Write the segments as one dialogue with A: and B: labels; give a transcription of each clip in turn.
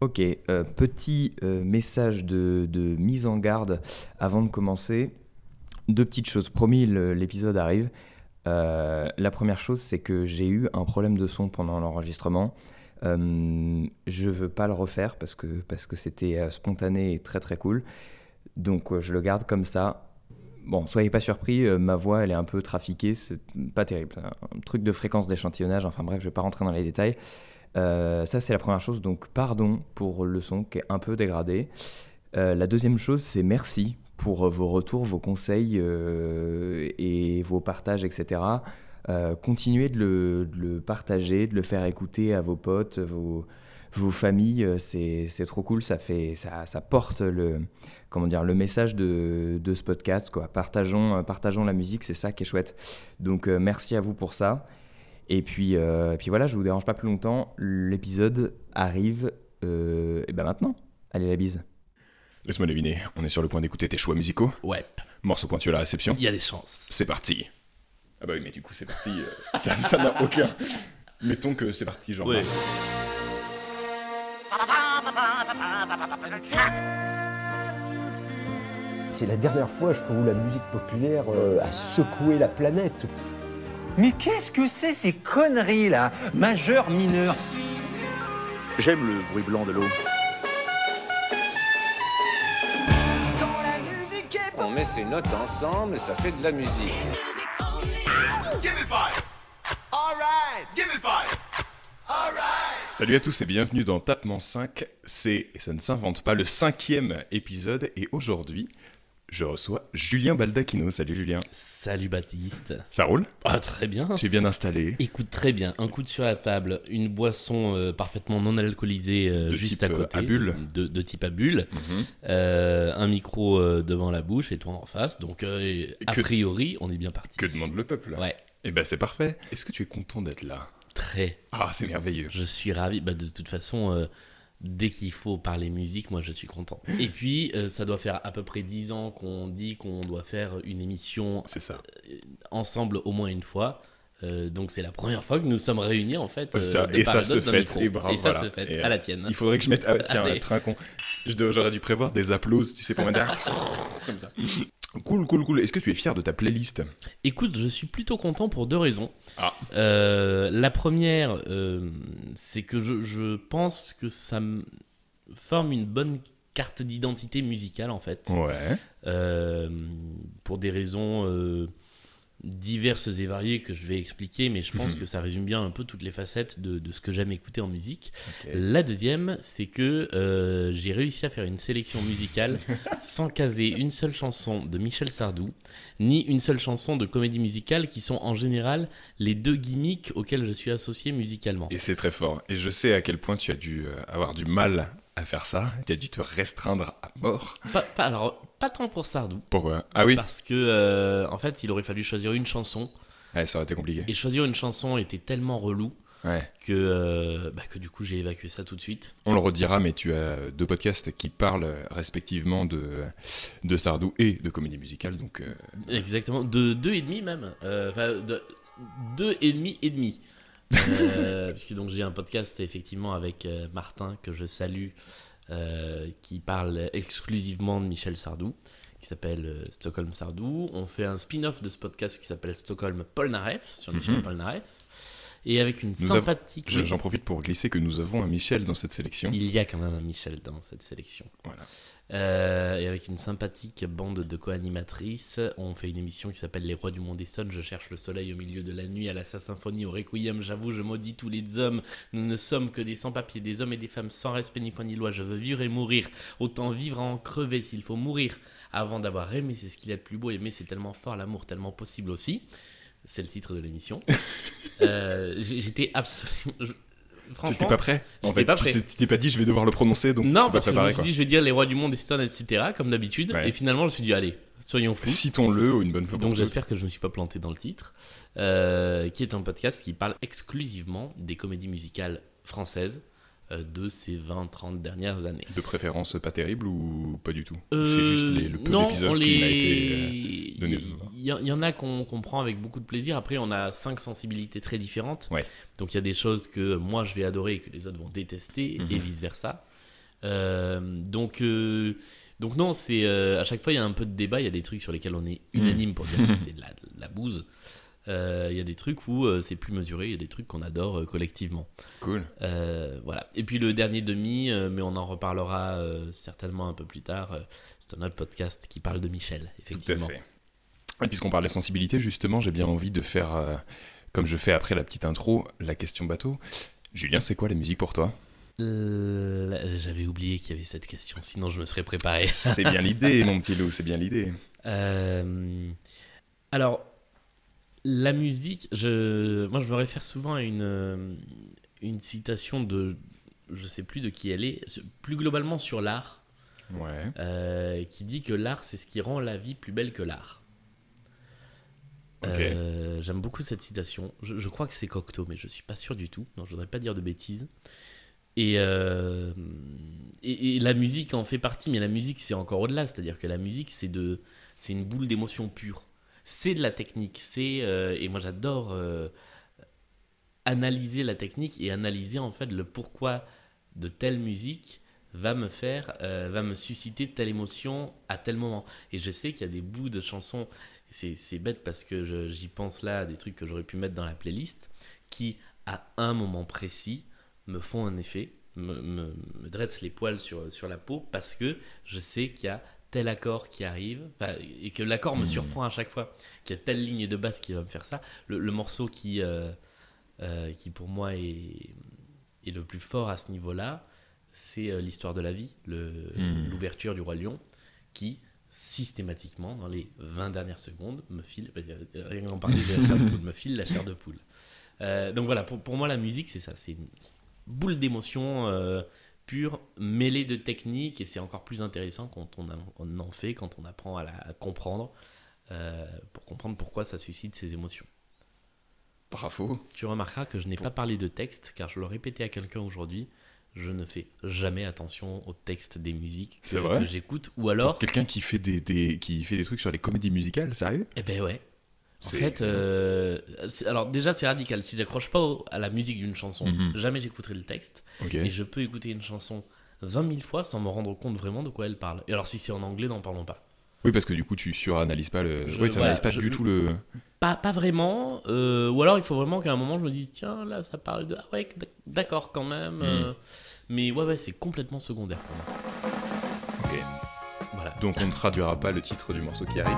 A: Ok, euh, petit euh, message de, de mise en garde avant de commencer. Deux petites choses. Promis, l'épisode arrive. Euh, la première chose, c'est que j'ai eu un problème de son pendant l'enregistrement. Euh, je veux pas le refaire parce que parce que c'était spontané et très très cool. Donc je le garde comme ça. Bon, soyez pas surpris, ma voix elle est un peu trafiquée, c'est pas terrible. Un truc de fréquence d'échantillonnage, enfin bref, je vais pas rentrer dans les détails. Euh, ça, c'est la première chose. Donc, pardon pour le son qui est un peu dégradé. Euh, la deuxième chose, c'est merci pour euh, vos retours, vos conseils et vos partages, etc. Continuez de le, partager, de le faire écouter à vos potes, vos, familles. C'est trop cool. Ça, fait, ça, ça porte le, comment dire, le message de, de ce podcast. Quoi. Partageons, partageons la musique, c'est ça qui est chouette. Donc, merci à vous pour ça. Et puis, euh, et puis voilà, je vous dérange pas plus longtemps. L'épisode arrive euh, et ben maintenant. Allez, la bise.
B: Laisse-moi deviner, on est sur le point d'écouter tes choix musicaux.
C: Ouais,
B: Morceau pointu à la réception.
C: il y a des chances.
B: C'est parti. Ah bah oui, mais du coup, c'est parti. euh, ça ça n'a aucun. Mettons que c'est parti, genre.
C: Ouais.
D: C'est la dernière fois, je trouve, où la musique populaire euh, a secoué la planète.
E: Mais qu'est-ce que c'est ces conneries là Majeur, mineur
F: J'aime le bruit blanc de l'eau.
G: On met ses notes ensemble et ça fait de la musique.
B: Salut à tous et bienvenue dans Tapement 5. C'est, et ça ne s'invente pas, le cinquième épisode. Et aujourd'hui, je reçois Julien Baldacchino. Salut Julien.
C: Salut Baptiste.
B: Ça roule?
C: Ah, très bien.
B: Tu es bien installé?
C: Écoute très bien, un coude sur la table, une boisson euh, parfaitement non alcoolisée euh,
B: De
C: juste à
B: euh,
C: côté,
B: à bulle.
C: de, de type à bulle,
B: Mhm.
C: euh, un micro devant la bouche et toi en face, donc a
B: Que-
C: priori on est bien parti.
B: Que demande le peuple
C: Ouais,
B: Eh ben c'est parfait. Est-ce que tu es content d'être là?
C: Très.
B: Ah, c'est merveilleux.
C: Je suis ravi. Bah, de toute façon, dès qu'il faut parler musique, moi je suis content. Et puis, euh, ça doit faire à peu près 10 ans qu'on dit qu'on doit faire une émission
B: ça.
C: ensemble au moins une fois. Euh, donc c'est la première fois que nous sommes réunis en fait. euh,
B: Ça-
C: de
B: et ça se fait. Et bravo.
C: Et ça se fait.
B: Et,
C: à
B: euh,
C: la tienne.
B: Il faudrait que je mette. Ah, tiens,
C: Allez.
B: con. Dois- J'aurais dû prévoir des applauses, tu sais, pour mettre. Comme ça. Cool, cool, cool. Est-ce que tu es fier de ta playlist
C: Écoute, je suis plutôt content pour deux raisons.
B: Ah.
C: Euh, la première, euh, c'est que je, je pense que ça me forme une bonne carte d'identité musicale en fait.
B: Ouais.
C: Euh, pour des raisons diverses et variées que je vais expliquer, mais je pense
B: Mhm.
C: que ça résume bien un peu toutes les facettes de, de ce que j'aime écouter en musique. La deuxième, c'est que euh, j'ai réussi à faire une sélection musicale sans caser une seule chanson de Michel Sardou, ni une seule chanson de comédie musicale, qui sont en général les deux gimmicks auxquels je suis associé musicalement.
B: Et c'est très fort. Et je sais à quel point tu as dû euh, avoir du mal à faire ça. Tu as dû te restreindre à mort.
C: Pas, pas- alors, pas tant pour Sardou,
B: Pourquoi? Ah oui?
C: Parce que euh, en fait, il aurait fallu choisir une chanson,
B: Ouais, ça aurait été compliqué.
C: et choisir une chanson était tellement relou
B: Ouais.
C: que, euh, bah, que du coup j'ai évacué ça tout de suite.
B: On le redira, mais tu as deux podcasts qui parlent respectivement de, de Sardou et de comédie musicale. Donc, euh,
C: Exactement, de deux et demi même. Enfin, de deux et demi et demi. Euh, puisque donc j'ai un podcast effectivement avec Martin que je salue, qui parle exclusivement de Michel Sardou, qui s'appelle euh, Stockholm Sardou. On fait un spin-off de ce podcast qui s'appelle Stockholm Polnareff sur Michel
B: Mhm.
C: Polnareff, et avec une
B: Nous
C: sympathique.
B: je- j'en profite pour glisser que nous avons un Michel dans cette sélection.
C: Il y a quand même un Michel dans cette sélection.
B: Voilà.
C: Euh, et avec une sympathique bande de co-animatrices, on fait une émission qui s'appelle Les Rois du Monde et Sonne. Je cherche le soleil au milieu de la nuit, à la sa symphonie, au requiem. J'avoue, je maudis tous les hommes. Nous ne sommes que des sans-papiers, des hommes et des femmes sans respect ni foi ni loi. Je veux vivre et mourir. Autant vivre à en crever s'il faut mourir avant d'avoir aimé. C'est ce qu'il y a de plus beau. Aimer, c'est tellement fort, l'amour tellement possible aussi. C'est le titre de l'émission. Euh, J'étais absolument. Franchement,
B: t'es pas prêt En fait,
C: pas prêt.
B: tu t'es pas dit je vais devoir le prononcer, donc
C: non,
B: pas
C: parce que je me suis
B: Quoi.
C: dit, je vais dire les rois du monde, Stone, etc., comme d'habitude.
B: Ouais.
C: Et finalement, je me suis dit, allez, soyons fous.
B: Citons-le une bonne fois
C: Donc j'espère que je me suis pas planté dans le titre, euh, qui est un podcast qui parle exclusivement des comédies musicales françaises euh, de ces 20-30 dernières années.
B: De préférence pas terrible ou pas du tout?
C: Euh,
B: C'est juste les- le peu
C: non,
B: d'épisodes
C: on
B: qui
C: les-
B: m'a été donné.
C: Il y, en a qu'on qu'on prend avec beaucoup de plaisir. Après, on a cinq sensibilités très différentes.
B: Ouais.
C: Donc il y a des choses que moi je vais adorer et que les autres vont détester,
B: Mhm.
C: et vice versa. Euh, donc, euh, donc non, c'est euh, à chaque fois il y a un peu de débat. Il y a des trucs sur lesquels on est unanime pour dire que c'est de la, de la bouse. Il y a des trucs où c'est plus mesuré. Il y a des trucs qu'on adore collectivement.
B: Cool.
C: Voilà. Et puis le dernier demi, mais on en reparlera certainement un peu plus tard. c'est un autre podcast qui parle de Michel,
B: Tout à
C: effectivement.
B: fait. Et puisqu'on parle de sensibilité, justement, j'ai bien envie de faire, euh, comme je fais après la petite intro, la question bateau. Julien, c'est quoi la musique pour toi?
C: Euh, J'avais oublié qu'il y avait cette question, sinon je me serais préparé.
B: C'est bien l'idée, mon petit loup, c'est bien l'idée.
C: Euh, alors, la musique, je, moi je me réfère souvent à une, une citation de, je sais plus de qui elle est, plus globalement sur l'art,
B: Ouais.
C: qui dit que l'art c'est ce qui rend la vie plus belle que l'art. Euh, J'aime beaucoup cette citation. Je, crois que c'est Cocteau, mais je suis pas sûr du tout. Non, je voudrais pas dire de bêtises. Et, euh, et, et la musique en fait partie, mais la musique c'est encore au-delà. C'est-à-dire que la musique c'est une boule d'émotion pure. C'est de la technique. Euh, et moi j'adore analyser la technique et analyser en fait le pourquoi de telle musique va me faire, va me susciter telle émotion à tel moment. Et je sais qu'il y a des bouts de chansons, c'est bête parce que j'y pense là, à des trucs que j'aurais pu mettre dans la playlist, qui à un moment précis me font un effet, me, me, me dressent les poils sur, sur la peau parce que je sais qu'il y a tel accord qui arrive et que l'accord me surprend à chaque fois, qu'il y a telle ligne de basse qui va me faire ça. Le, le morceau qui, euh, euh, qui pour moi est, est le plus fort à ce niveau-là, c'est euh, l'histoire de la vie, le-
B: Mm.
C: l'ouverture du Roi Lion, qui systématiquement, dans les 20 dernières secondes, me file, euh, rien qu'en parler de la chair de poule, me file la chair de poule. Euh, donc voilà, pour, pour moi, la musique, c'est ça, c'est une boule d'émotion euh, pure, mêlée de technique, et c'est encore plus intéressant quand on, a- on en fait, quand on apprend à la à comprendre, euh, pour comprendre pourquoi ça suscite ces émotions.
B: Bravo.
C: Tu remarqueras que je n'ai pas parlé de texte, car je l'ai répété à quelqu'un aujourd'hui. Je ne fais jamais attention au texte des musiques que,
B: vrai
C: que j'écoute. Ou alors,
B: quelqu'un qui fait des, des- qui fait des trucs sur les comédies musicales, sérieux
C: eh ben ouais. En fait, euh, alors déjà c'est radical. Si j'accroche pas au- à la musique d'une chanson,
B: Mhm.
C: jamais j'écouterai le texte. Et je peux écouter une chanson 20 000 fois sans me rendre compte vraiment de quoi elle parle. Et alors si c'est en anglais, n'en parlons pas.
B: Oui, parce que du coup, tu suranalyses pas le.
C: Je-
B: oui, tu
C: voilà,
B: analyses pas
C: je-
B: du tout le.
C: Pas, pas vraiment. euh, ou alors il faut vraiment qu'à un moment je me dise tiens là ça parle de ah ouais d'accord quand même.
B: Hmm.
C: euh, mais ouais ouais c'est complètement secondaire pour moi.
B: Ok.
C: Voilà.
B: Donc, on ne traduira pas le titre du morceau qui arrive.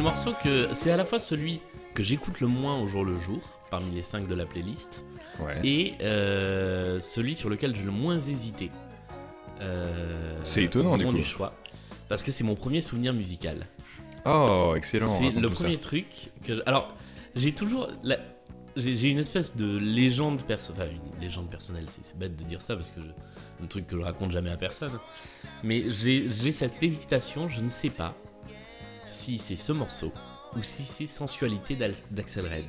C: Le morceau que c'est à la fois celui que j'écoute le moins au jour le jour parmi les 5 de la playlist
B: Ouais.
C: et euh, celui sur lequel j'ai le moins hésité. Euh,
B: C'est étonnant, du coup.
C: choix parce que c'est mon premier souvenir musical.
B: Oh, excellent.
C: C'est le
B: ça.
C: premier truc que. Alors, j'ai toujours. la- J'ai une espèce de légende personnelle. Enfin, une légende personnelle, c'est bête de dire ça parce que je... un truc que je raconte jamais à personne. Mais j'ai j'ai cette hésitation, je ne sais pas si c'est ce morceau ou si c'est Sensualité d'Axel Red.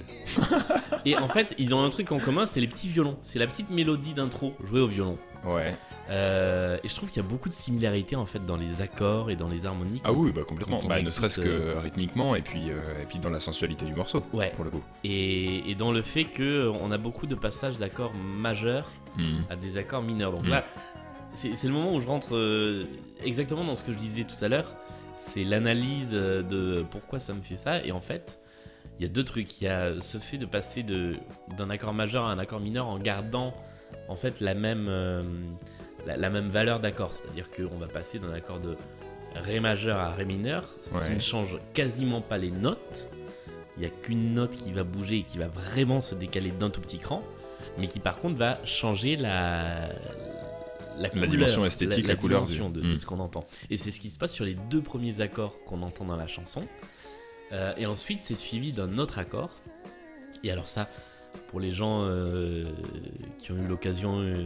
C: Et en fait, ils ont un truc en commun, c'est les petits violons. C'est la petite mélodie d'intro jouée au violon.
B: Ouais.
C: Euh, et je trouve qu'il y a beaucoup de similarités en fait dans les accords et dans les harmoniques.
B: Ah oui, bah complètement. Bah, ne serait-ce que
C: euh,
B: rythmiquement et puis, euh, et puis dans la sensualité du morceau,
C: Ouais.
B: pour le coup.
C: Et, et dans le fait que on a beaucoup de passages d'accords majeurs
B: Hmm.
C: à des accords mineurs. Donc
B: Mm.
C: là, c'est le moment où je rentre exactement dans ce que je disais tout à l'heure. C'est l'analyse euh, de pourquoi ça me fait ça. Et en fait, il y a deux trucs. Il y a ce fait de passer de- d'un accord majeur à un accord mineur en gardant en fait la même, euh, la, la même valeur d'accord. C'est-à-dire qu'on va passer d'un accord de Ré majeur à Ré mineur, ce qui ne change quasiment pas les notes. Il n'y a qu'une note qui va bouger et qui va vraiment se décaler d'un tout petit cran, mais qui par contre va changer la, la, couleur,
B: dimension esthétique, la couleur du-
C: dimension de, de
B: Mm.
C: ce qu'on entend. Et c'est ce qui se passe sur les deux premiers accords qu'on entend dans la chanson. Euh, et ensuite, c'est suivi d'un autre accord. Et alors ça, pour les gens euh, qui ont eu l'occasion euh,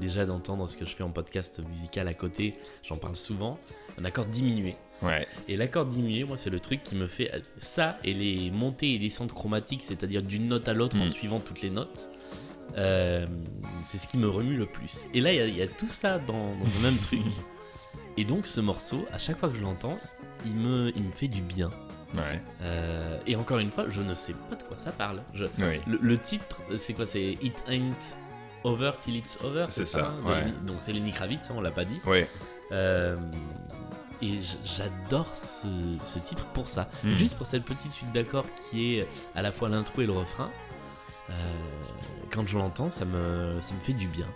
C: déjà d'entendre ce que je fais en podcast musical à côté, j'en parle souvent, un accord diminué.
B: Ouais.
C: Et l'accord diminué, moi, c'est le truc qui me fait ça et les montées et descentes chromatiques, c'est-à-dire d'une note à l'autre en
B: Mm.
C: suivant toutes les notes. Euh, c'est ce qui me remue le plus. Et là, il y a- il y, a tout ça dans, dans un même truc. Et donc, ce morceau, à chaque fois que je l'entends, il me, il me fait du bien.
B: Ouais.
C: Euh, et encore une fois, je ne sais pas de quoi ça parle. Je-
B: Oui.
C: le, le titre, c'est quoi? C'est It Ain't Over Till It's Over
B: C'est ça,
C: hein, de
B: ouais.
C: Donc c'est Lenny Kravitz, hein, on l'a pas dit.
B: Ouais.
C: Euh, et j'adore ce, ce titre pour ça.
B: Mm.
C: Juste pour cette petite suite d'accords qui est à la fois l'intro et le refrain. Euh, quand je l'entends, ça me, ça me fait du bien.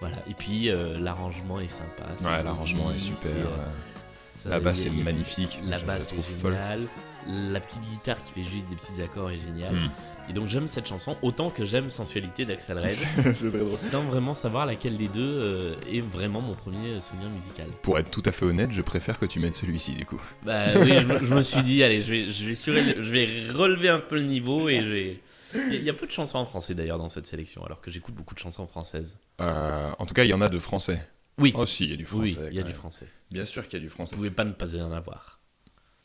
C: Voilà. Et puis euh, l'arrangement est sympa.
B: Ouais, l'arrangement est super.
C: euh,
B: La basse est magnifique.
C: La basse est géniale. La petite guitare qui fait juste des petits accords est géniale.
B: Mm.
C: Et donc j'aime cette chanson autant que j'aime Sensualité d'Axel Red.
B: C'est très drôle.
C: sans vraiment savoir laquelle des deux euh, est vraiment mon premier souvenir musical.
B: Pour être tout à fait honnête, je préfère que tu mettes celui-ci du coup.
C: Bah oui, je, me- je me suis dit, allez, je vais, je, vais suréle- je vais relever un peu le niveau et je vais... Il y, a- il y a peu de chansons en français d'ailleurs dans cette sélection, alors que j'écoute beaucoup de chansons françaises.
B: Euh, en tout cas, il y en a de français.
C: Oui,
B: Oh si, il y a du français.
C: oui, il y a du français.
B: Bien sûr qu'il y a du français.
C: Vous pouvez pas ne pas en avoir.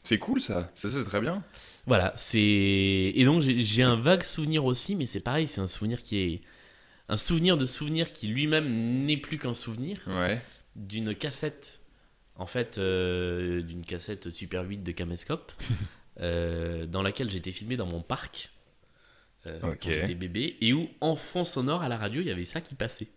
B: C'est cool ça. Ça, c'est très bien.
C: Voilà, c'est... Et donc j'ai un vague souvenir aussi, mais c'est pareil, c'est un souvenir qui est... Un souvenir de souvenir qui lui-même n'est plus qu'un souvenir,
B: Ouais.
C: d'une cassette, en fait, euh, d'une cassette Super 8 de Caméscope, euh, dans laquelle j'étais filmé dans mon parc, euh, quand j'étais bébé, et où, en fond sonore à la radio, il y avait ça qui passait.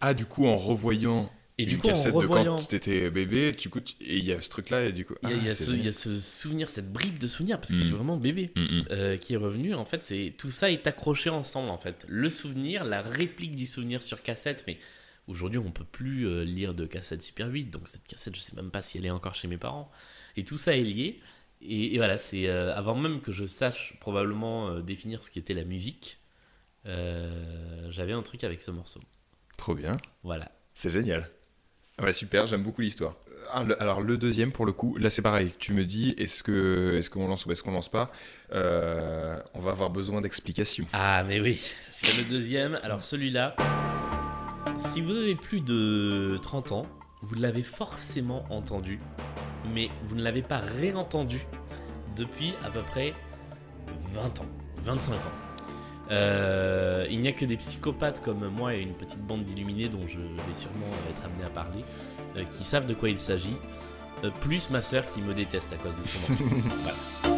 B: Ah, du coup, en revoyant
C: Et
B: une
C: du coup, en
B: cassette
C: revoyant-
B: de quand t'étais bébé, tu écoutes- et il y a ce truc-là, et du coup.
C: Il y a,
B: ah,
C: y ce, il y a
B: génial.
C: ce souvenir, cette bribe de souvenir, parce que
B: Mm.
C: c'est vraiment bébé.
B: Mm, mm.
C: euh, qui est revenu, en fait, c'est tout ça est accroché ensemble, en fait. Le souvenir, la réplique du souvenir sur cassette, mais aujourd'hui, on peut plus euh, lire de cassette Super 8, donc cette cassette, je sais même pas si elle est encore chez mes parents. Et tout ça est lié. Et, et voilà, c'est euh, avant même que je sache probablement euh, définir ce qu'était la musique, j'avais un truc avec ce morceau.
B: Trop bien.
C: Voilà.
B: C'est génial. Ah ouais, super, j'aime beaucoup l'histoire. Ah, Alors le deuxième pour le coup, là c'est pareil. Tu me dis est-ce que est-ce qu'on lance ou est-ce qu'on lance pas Euh, On va avoir besoin d'explications.
C: Ah, mais oui, c'est le deuxième. Alors celui-là, si vous avez plus de 30 ans, vous l'avez forcément entendu, mais vous ne l'avez pas réentendu depuis à peu près 20 ans, 25 ans. Euh, il n'y a que des psychopathes comme moi et une petite bande d'illuminés dont je vais sûrement être amené à parler, euh, qui savent de quoi il s'agit, euh, plus ma sœur qui me déteste à cause de morceau. Voilà.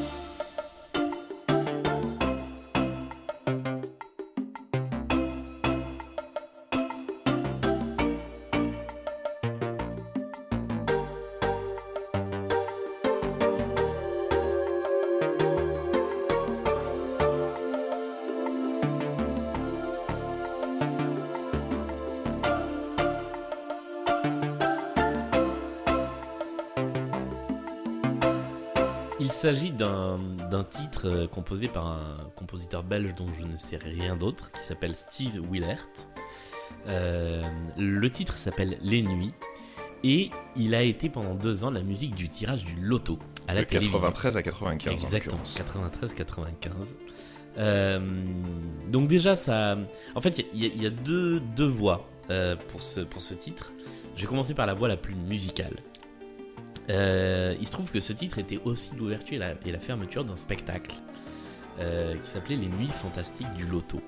C: S'agit d'un titre euh, composé par un compositeur belge dont je ne sais rien d'autre, qui s'appelle Steve Willert. Euh, le titre s'appelle Les Nuits, et il a été pendant deux ans la musique du tirage du loto à la
B: De
C: télévision.
B: 93 à 95 en
C: Exactement,
B: l'occurrence.
C: 93-95. Euh, donc déjà, ça... En fait, il y, a- il y a deux, deux voix euh, pour, ce, pour ce titre. Je vais commencer par la voix la plus musicale. Euh, il se trouve que ce titre était aussi l'ouverture et la, et la fermeture d'un spectacle euh, qui s'appelait Les Nuits Fantastiques du Loto.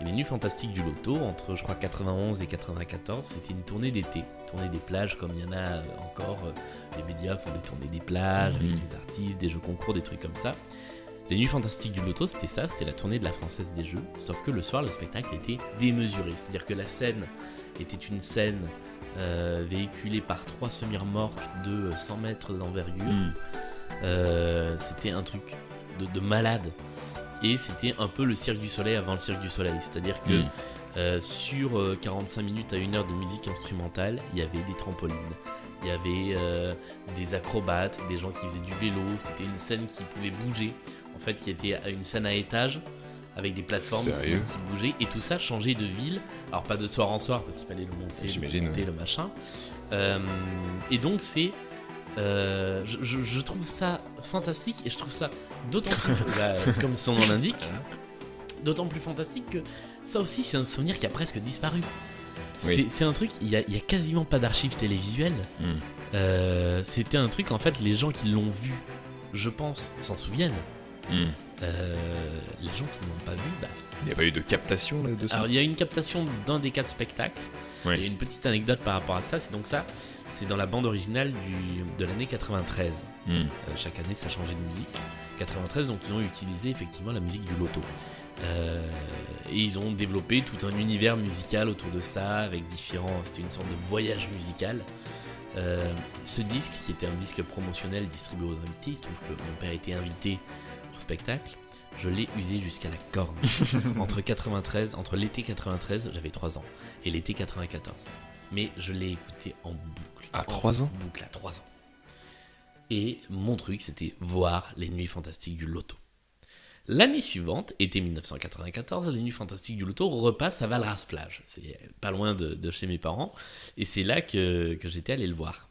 C: Et les Nuits Fantastiques du Loto, entre je crois 91 et 94, c'était une tournée d'été, tournée des plages comme il y en a euh, encore. Les médias font des tournées des plages avec
B: Mhm.
C: des artistes, des jeux concours, des trucs comme ça. Les Nuits Fantastiques du Loto, c'était ça, c'était la tournée de la Française des Jeux, sauf que le soir, le spectacle était démesuré. C'est-à-dire que la scène était une scène euh, véhiculée par trois semi-remorques de 100 mètres d'envergure.
B: Mm.
C: Euh, c'était un truc de, de malade. Et c'était un peu le Cirque du Soleil avant le Cirque du Soleil. C'est-à-dire que
B: Mm.
C: euh, sur euh, 45 minutes à 1 heure de musique instrumentale, il y avait des trampolines, Il y avait des acrobates, des gens qui faisaient du vélo. C'était une scène qui pouvait bouger. En fait, qui était une scène à étage avec des plateformes qui, qui bougeaient. Et tout ça changeait de ville. Alors, pas de soir en soir parce qu'il fallait le monter, le monter,
B: ouais.
C: le machin. Euh, et donc, c'est. euh, je, je- je trouve ça fantastique et je trouve ça d'autant plus, bah, comme son nom l'indique, d'autant plus fantastique que ça aussi c'est un souvenir qui a presque disparu.
B: Oui.
C: C'est- un truc, il y y a quasiment pas d'archives télévisuelles.
B: Hmm.
C: Euh, C'était un truc, en fait, les gens qui l'ont vu, je pense, s'en souviennent.
B: Hmm.
C: Euh, les gens qui n'ont pas vu, bah,
B: Il n'y a pas eu de captation là, de ça
C: alors il y a une captation d'un des quatre spectacles.
B: Ouais.
C: Il y a une petite anecdote par rapport à ça. C'est donc ça, c'est dans la bande originale du, de l'année 93.
B: Hmm.
C: Euh, chaque année, ça changeait de musique. 93, donc ils ont utilisé effectivement la musique du loto. Euh, et ils ont développé tout un univers musical autour de ça, avec différents. C'était une sorte de voyage musical. Euh, ce disque, qui était un disque promotionnel distribué aux invités, il se trouve que mon père était invité spectacle. Je l'ai usé jusqu'à la corne. entre 93, entre l'été 93, j'avais 3 ans, et l'été 94. Mais je l'ai écouté en boucle.
B: À
C: En
B: 3 ans
C: Boucle à 3 ans. Et mon truc, c'était voir les nuits fantastiques du loto. L'année suivante, été 1994, les nuits fantastiques du loto repassent à Valras-Plage. C'est pas loin de, de chez mes parents. Et c'est là que, que j'étais allé le voir.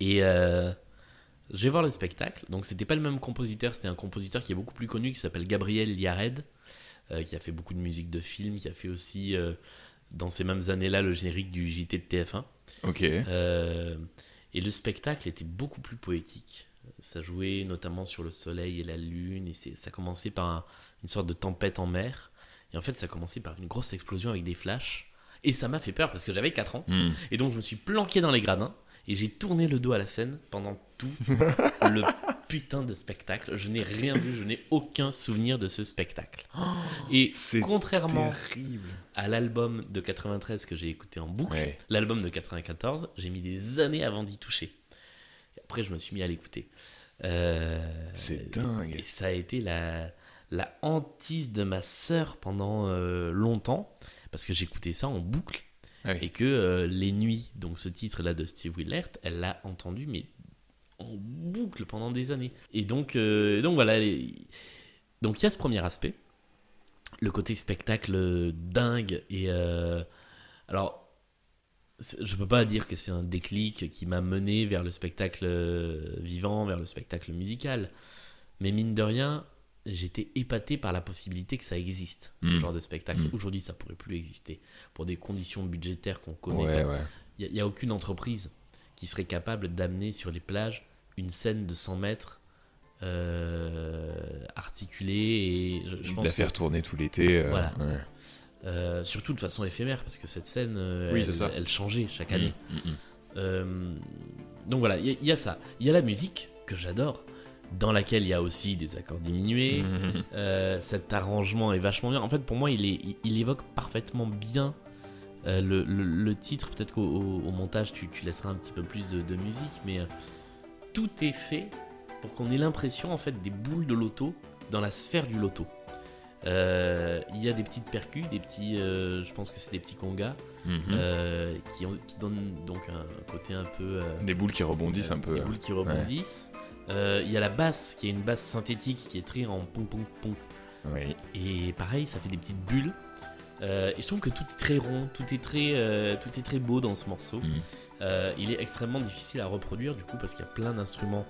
C: Et euh, je vais voir le spectacle. Donc c'était pas le même compositeur, c'était un compositeur qui est beaucoup plus connu, qui s'appelle Gabriel Yared, euh, qui a fait beaucoup de musique de film, qui a fait aussi, euh, dans ces mêmes années-là, le générique du JT de TF1.
B: Ok.
C: Euh, et le spectacle était beaucoup plus poétique. Ça jouait notamment sur le soleil et la lune, et ça commençait par un- une sorte de tempête en mer. Et en fait, ça commençait par une grosse explosion avec des flashs. Et ça m'a fait peur parce que j'avais 4 ans.
B: Hmm.
C: Et donc, je me suis planqué dans les gradins et j'ai tourné le dos à la scène pendant tout le putain de spectacle. Je n'ai rien vu, je n'ai aucun souvenir de ce spectacle. Et
B: c'est
C: contrairement
B: Terrible.
C: à l'album de 93 que j'ai écouté en boucle,
B: Ouais.
C: l'album de 94, j'ai mis des années avant d'y toucher. Et après, je me suis mis à l'écouter. Euh,
B: C'est dingue.
C: Et ça a été la, la hantise de ma sœur pendant euh, longtemps, parce que j'écoutais ça en boucle.
B: Ah.
C: Et que euh, Les Nuits, donc ce titre-là de Steve Willert, elle l'a entendu, mais en boucle pendant des années. Et donc, euh, donc voilà. Donc il y a ce premier aspect, le côté spectacle dingue. Et euh, alors, je peux pas dire que c'est un déclic qui m'a mené vers le spectacle vivant, vers le spectacle musical. Mais mine de rien, j'étais épaté par la possibilité que ça existe, ce
B: Mm.
C: genre de spectacle.
B: Mm.
C: Aujourd'hui, ça pourrait plus exister. Pour des conditions budgétaires qu'on connaît.
B: Ouais,
C: pas.
B: ouais.
C: Il n'y a, aucune entreprise qui serait capable d'amener sur les plages une scène de 100 mètres euh, articulée et je, je
B: de
C: pense
B: la
C: que-
B: faire tourner tout l'été. euh,
C: Voilà.
B: ouais.
C: euh, surtout de façon éphémère parce que cette scène
B: Oui,
C: elle,
B: c'est ça.
C: elle changeait chaque année.
B: Mm.
C: Euh, donc voilà, il y, a- il y a ça. Il y a la musique que j'adore, dans laquelle il y a aussi des accords diminués.
B: Mhm.
C: Euh, cet arrangement est vachement bien. En fait, pour moi, il, est, il, il évoque parfaitement bien euh, le, le- le titre. Peut-être qu'au au- au montage, tu, tu laisseras un petit peu plus de, de musique, mais euh, tout est fait pour qu'on ait l'impression en fait des boules de loto dans la sphère du loto. Il y a des petites percus, des petits, je pense que c'est des petits congas,
B: Mhm.
C: qui, ont- qui donnent donc un côté un peu
B: Des boules qui rebondissent un peu.
C: des boules qui rebondissent. Il y a la basse qui est une basse synthétique qui est très en pong pong pong.
B: Oui.
C: Et pareil, ça fait des petites bulles. Euh, et je trouve que tout est très rond, tout est très, euh, tout est très beau dans ce morceau. Euh, il est extrêmement difficile à reproduire du coup parce qu'il y a plein d'instruments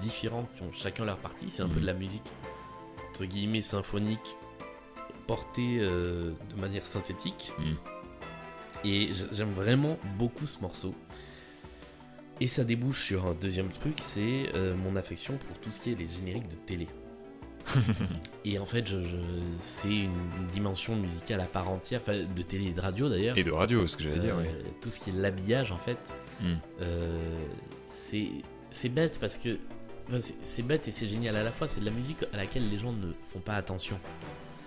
C: différents qui ont chacun leur partie. C'est un peu
B: Mhm.
C: de la musique entre guillemets symphonique portée euh, de manière synthétique.
B: Mhm.
C: Et j'aime vraiment beaucoup ce morceau. Et ça débouche sur un deuxième truc, c'est euh, mon affection pour tout ce qui est les génériques de télé. et en fait, je, je- c'est une dimension musicale à part entière, enfin de télé et de radio d'ailleurs.
B: Et de radio, ce que j'allais dire.
C: Euh. Tout ce qui est l'habillage, en fait,
B: Mm.
C: euh, c'est c'est bête parce que. enfin, c'est c'est bête et c'est génial à la fois. C'est de la musique à laquelle les gens ne font pas attention.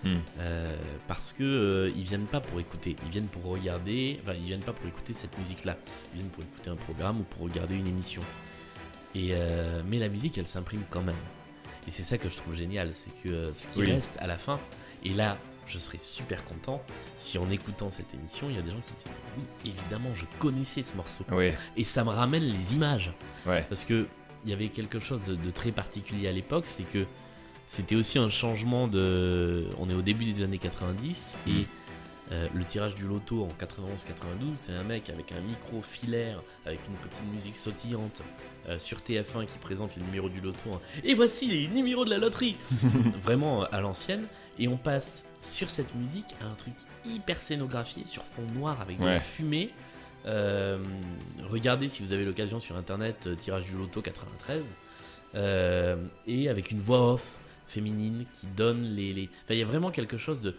B: Mm.
C: Euh, parce que euh, ils viennent pas pour écouter, ils viennent pour regarder. Enfin, ils viennent pas pour écouter cette musique-là. Ils viennent pour écouter un programme ou pour regarder une émission. Et euh, mais la musique, elle s'imprime quand même. Et c'est ça que je trouve génial, c'est que ce qui
B: Oui.
C: reste à la fin. Et là, je serais super content si en écoutant cette émission, il y a des gens qui disent oui, évidemment, je connaissais ce morceau. Et ça me ramène les images.
B: ouais.
C: Parce que il y avait quelque chose de, de très particulier à l'époque, c'est que c'était aussi un changement de. On est au début des années 90 et
B: Mm.
C: euh, le tirage du loto en 91-92, c'est un mec avec un micro filaire, avec une petite musique sautillante euh, sur TF1 qui présente les numéros du loto. hein. Et voici les numéros de la loterie Vraiment euh, à l'ancienne. Et on passe sur cette musique à un truc hyper scénographié sur fond noir avec de la fumée. Regardez si vous avez l'occasion sur internet, tirage du loto 93. Euh, et avec une voix off féminine qui donne les. les... Enfin, il y a vraiment quelque chose de.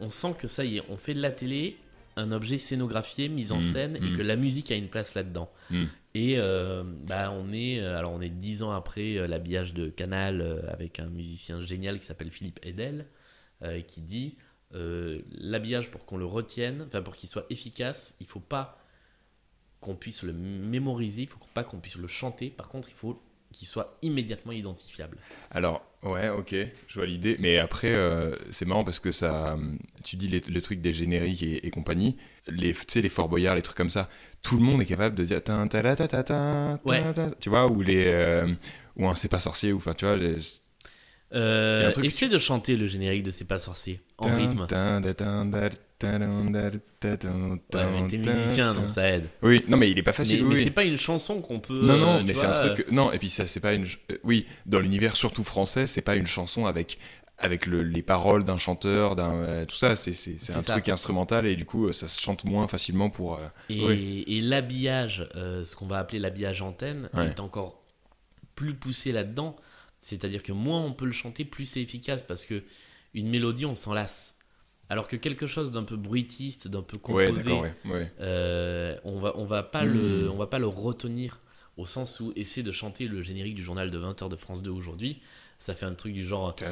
C: On sent que ça y est, on fait de la télé un objet scénographié, mis en
B: Mm,
C: scène, et
B: mm.
C: que la musique a une place là-dedans.
B: Mm.
C: Et euh, bah, on est, euh, alors on est dix ans après euh, l'habillage de Canal euh, avec un musicien génial qui s'appelle Philippe Edel, qui dit l'habillage pour qu'on le retienne, enfin pour qu'il soit efficace, il faut pas qu'on puisse le mémoriser, il faut pas qu'on puisse le chanter. Par contre, il faut qu'il soit immédiatement identifiable.
B: Alors, ouais, ok, je vois l'idée. Mais après, euh, c'est marrant parce que ça. Tu dis les- le truc des génériques et, et compagnie. Les, tu sais, les Fort Boyard, les trucs comme ça. Tout le monde est capable de dire. tin, ta, ta, ta, ta, ta,
C: Ouais.
B: ta, Tu vois, ou les. euh, ou un C'est pas sorcier, ou enfin, tu vois. Les,
C: Euh, essaie de chanter le générique de C'est pas sorcier en rythme.
B: Tin, tin,
C: Ouais, mais t'es musicien, donc ça aide.
B: Oui, non, mais il est pas
C: Mais,
B: facile.
C: mais
B: oui.
C: c'est pas une chanson qu'on peut.
B: Non,
C: euh,
B: non,
C: tu
B: mais c'est un truc. Non, et puis ça, c'est pas une. euh, Oui, dans l'univers surtout français, c'est pas une chanson avec avec le- les paroles d'un chanteur, d'un euh, tout ça. C'est c'est c'est
C: C'est
B: un
C: ça.
B: truc instrumental et du coup, euh, ça se chante moins facilement pour. euh,
C: Et,
B: oui.
C: et l'habillage, euh, ce qu'on va appeler l'habillage antenne,
B: Ouais.
C: est encore plus poussé là-dedans. C'est-à-dire que moins on peut le chanter, plus c'est efficace parce que une mélodie, on s'en lasse. Alors que quelque chose d'un peu bruitiste, d'un peu composé, euh, on va on va pas le hmm. on va pas le retenir au sens où essayer de chanter le générique du journal de 20h de France 2 aujourd'hui, ça fait un truc du genre.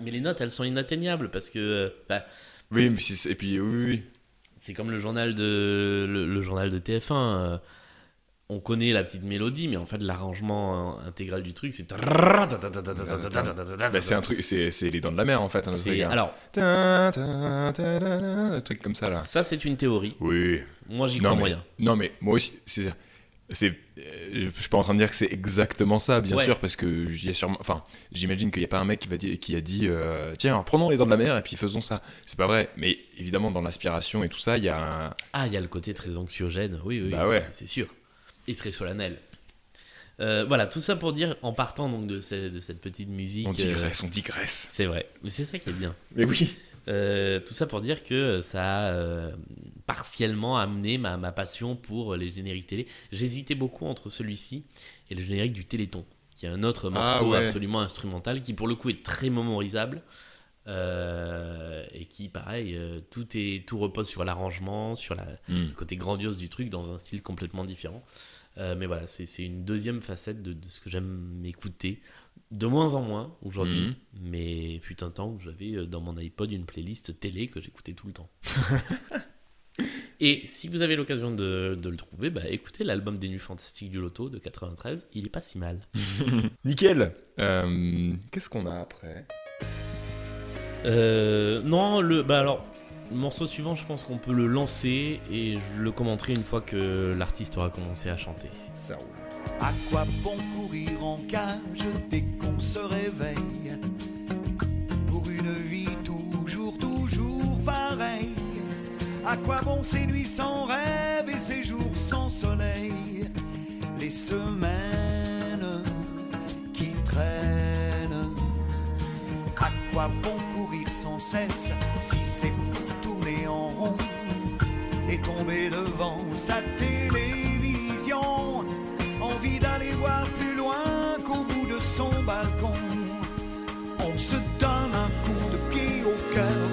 C: Mais les notes, elles sont inatteignables parce que. Euh, bah,
B: oui, mais et puis oui.
C: C'est comme le journal de le, journal de TF1 on connaît la petite mélodie, mais en fait l'arrangement euh, intégral du truc, c'est
B: Bah, c'est un truc, c'est les dents de la mer en fait. un truc, hein.
C: alors
B: un truc comme ça là.
C: ça c'est une théorie.
B: Oui.
C: Moi j'y crois
B: mais,
C: moyen.
B: non mais moi aussi, c'est, c'est, euh, je suis pas en train de dire que c'est exactement ça, bien
C: Ouais.
B: sûr, parce que y a sûrement, enfin, j'imagine qu'il y a pas un mec qui va dire, qui a dit, euh, tiens, prenons les dents de la mer et puis faisons ça. C'est pas vrai, mais évidemment dans l'aspiration et tout ça, il y a, un-
C: Ah, il y a le côté très anxiogène, oui, oui,
B: Bah ouais.
C: c'est sûr. Et très solennel. Euh, voilà, tout ça pour dire, en partant donc de, ce- de cette petite musique.
B: on
C: euh,
B: digresse, on digresse.
C: c'est vrai, mais c'est ça qui est bien.
B: Mais oui.
C: Euh, tout ça pour dire que ça a partiellement amené ma, ma passion pour les génériques télé. J'hésitais beaucoup entre celui-ci et le générique du Téléthon, qui est un autre
B: Ah,
C: morceau
B: ouais.
C: absolument instrumental, qui pour le coup est très mémorisable. euh, et qui pareil euh, tout est tout repose sur l'arrangement sur la,
B: Hmm.
C: le côté grandiose du truc dans un style complètement différent Euh, mais voilà c'est c'est une deuxième facette de, de ce que j'aime écouter de moins en moins aujourd'hui
B: Mhm.
C: mais fut un temps où j'avais euh, dans mon iPod une playlist télé que j'écoutais tout le temps et si vous avez l'occasion de, de le trouver bah écoutez l'album des nuits fantastiques du loto de 93 il est pas si mal
B: Nickel. Euh, qu'est-ce qu'on a après?
C: Euh, non, le, bah alors, le morceau suivant, je pense qu'on peut le lancer et je le commenterai une fois que l'artiste aura commencé à chanter.
B: Ça roule.
H: À quoi bon courir en cage dès qu'on se réveille Pour une vie toujours, toujours pareille? À quoi bon ces nuits sans rêve et ces jours sans soleil? Les semaines qui traînent À quoi bon courir si c'est pour tourner en rond et tomber devant sa télévision Envie d'aller voir plus loin qu'au bout de son balcon. On se donne un coup de pied au cœur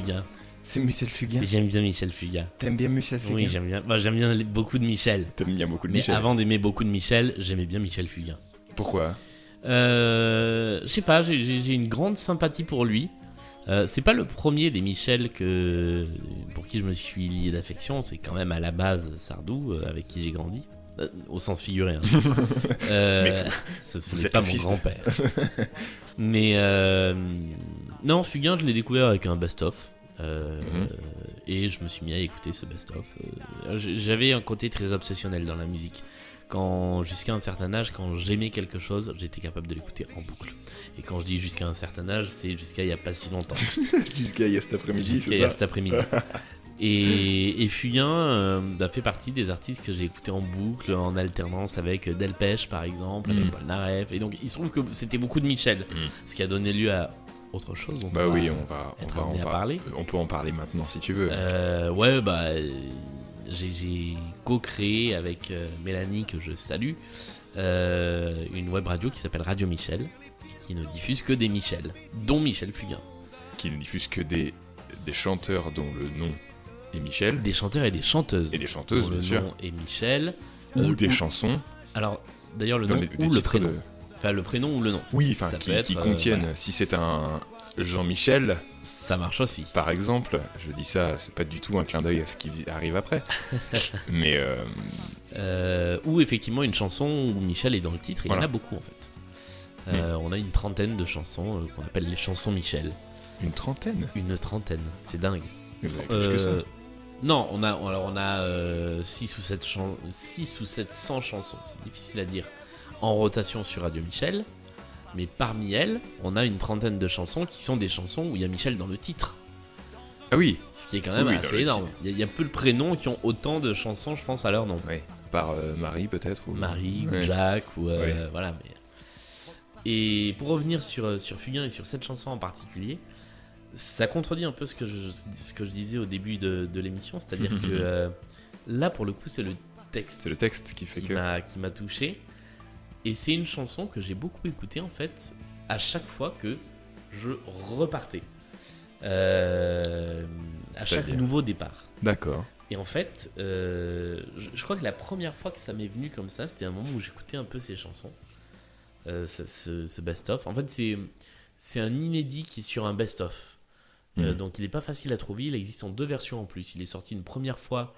C: Fugain.
B: C'est Michel Fugain.
C: J'aime bien Michel Fugain.
B: T'aimes bien Michel Fugain
C: Oui, j'aime bien. Bah, j'aime bien beaucoup de Michel.
B: T'aimes bien beaucoup de
C: Mais
B: Michel.
C: avant d'aimer beaucoup de Michel, j'aimais bien Michel Fugain.
B: Pourquoi?
C: Euh, je sais pas, j'ai- une grande sympathie pour lui. Euh, c'est pas le premier des Michel que pour qui je me suis lié d'affection. C'est quand même à la base Sardou, euh, avec qui j'ai grandi, Euh, au sens figuré. hein.
B: Mais
C: ce n'est pas mon grand-père. Mais non, Fugain, je l'ai découvert avec un best-of. Euh,
B: Mhm.
C: Et je me suis mis à écouter ce best-of. Euh, J'avais un côté très obsessionnel dans la musique. Quand jusqu'à un certain âge, quand j'aimais quelque chose, j'étais capable de l'écouter en boucle. Et quand je dis jusqu'à un certain âge, c'est jusqu'à il y a pas si longtemps.
B: Jusqu'à hier cet après-midi,
C: Jusqu'à
B: c'est
C: hier
B: ça
C: cet après-midi. Et, et Fugain euh, bah, fait partie des artistes que j'ai écoutés en boucle, en alternance avec Delpech par exemple, avec Polnareff. Et donc il se trouve que c'était beaucoup de Michel, ce qui a donné lieu à autre chose. dont
B: Bah
C: on
B: oui,
C: va
B: on va, on
C: être
B: va en par-
C: parler.
B: On peut en parler maintenant si tu veux.
C: Euh, ouais, bah, j'ai co-créé avec euh, Mélanie, que je salue, euh, une web radio qui s'appelle Radio Michel et qui ne diffuse que des Michel, dont Michel Fugain.
B: Qui ne diffuse que des, des chanteurs dont le nom est Michel.
C: Des chanteurs et des chanteuses.
B: Et des chanteuses,
C: dont
B: bien
C: le
B: sûr.
C: nom est Michel.
B: Ou
C: Euh,
B: des chansons.
C: Alors, d'ailleurs, le
B: dans
C: nom
B: les-
C: ou le prénom.
B: de-
C: Enfin, le prénom ou le nom.
B: Oui, enfin, qui,
C: peut être,
B: qui
C: euh,
B: contiennent.
C: voilà.
B: Si c'est un Jean-Michel,
C: Ça marche aussi.
B: par exemple, je dis ça, c'est pas du tout un clin d'œil à ce qui arrive après. Mais euh,
C: Euh, ou effectivement une chanson où Michel est dans le titre. Il y en a beaucoup en fait. Euh, On a une trentaine de chansons euh, qu'on appelle les chansons Michel.
B: une trentaine?
C: Une trentaine, c'est dingue.
B: Mais vous avez plus que ça.
C: Euh, Non, on a, alors on a 6 ou 7 chan- six ou 700 chansons, c'est difficile à dire, en rotation sur Radio Michel. Mais parmi elles, on a une trentaine de chansons qui sont des chansons où il y a Michel dans le titre.
B: Ah oui,
C: Ce qui est quand même
B: Oui,
C: assez énorme. Il y, a- il y a peu de prénoms qui ont autant de chansons, je pense, à leur nom.
B: ouais. Par euh, Marie peut-être ou...
C: Marie ou. Jacques ou euh, voilà. Mais... Et pour revenir sur, euh, sur Fugain et sur cette chanson en particulier, ça contredit un peu ce que je, ce que je disais au début de, de l'émission, c'est-à-dire que euh, là pour le coup c'est le texte
B: C'est le texte qui fait
C: qui
B: que.
C: m'a qui m'a touché et c'est une chanson que j'ai beaucoup écoutée en fait à chaque fois que je repartais Euh, à chaque nouveau départ.
B: D'accord.
C: Et en fait, euh, je, je crois que la première fois que ça m'est venu comme ça, c'était un moment où j'écoutais un peu ces chansons, euh, ce, ce- ce best-of. En fait, c'est c'est un inédit qui est sur un best-of.
B: Mhm.
C: donc il n'est pas facile à trouver, il existe en deux versions en plus. Il est sorti une première fois,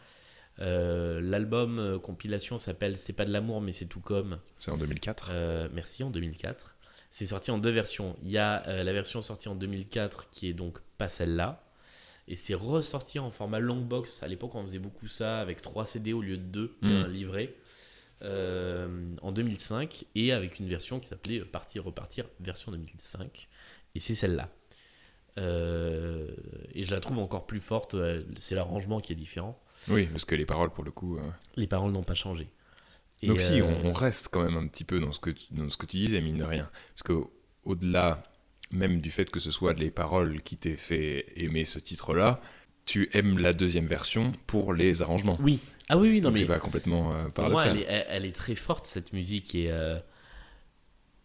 C: l'album euh, compilation s'appelle C'est pas de l'amour mais c'est tout comme.
B: C'est en 2004.
C: Euh, merci, en 2004. C'est sorti en deux versions. Il y a euh, la version sortie en 2004 qui est donc pas celle-là. Et c'est ressorti en format long box. À l'époque, on faisait beaucoup ça avec 3 CD au lieu de 2,
B: Mm.
C: un livret. euh, en 2005 et avec une version qui s'appelait Partir repartir version 2005 et c'est celle-là Euh, et je la trouve encore plus forte euh, c'est l'arrangement qui est différent
B: Oui, parce que les paroles pour le coup. euh,
C: les paroles n'ont pas changé et
B: Donc si,
C: euh,
B: on, on reste quand même un petit peu dans ce que tu, dans ce que tu disais, mine de rien. Parce que au-delà même du fait que ce soit les paroles qui t'aient fait aimer ce titre-là, tu aimes la deuxième version pour les arrangements.
C: oui ah oui oui non
B: Donc
C: mais
B: c'est pas complètement euh,
C: Pour moi, elle est, elle- elle est très forte cette musique et euh,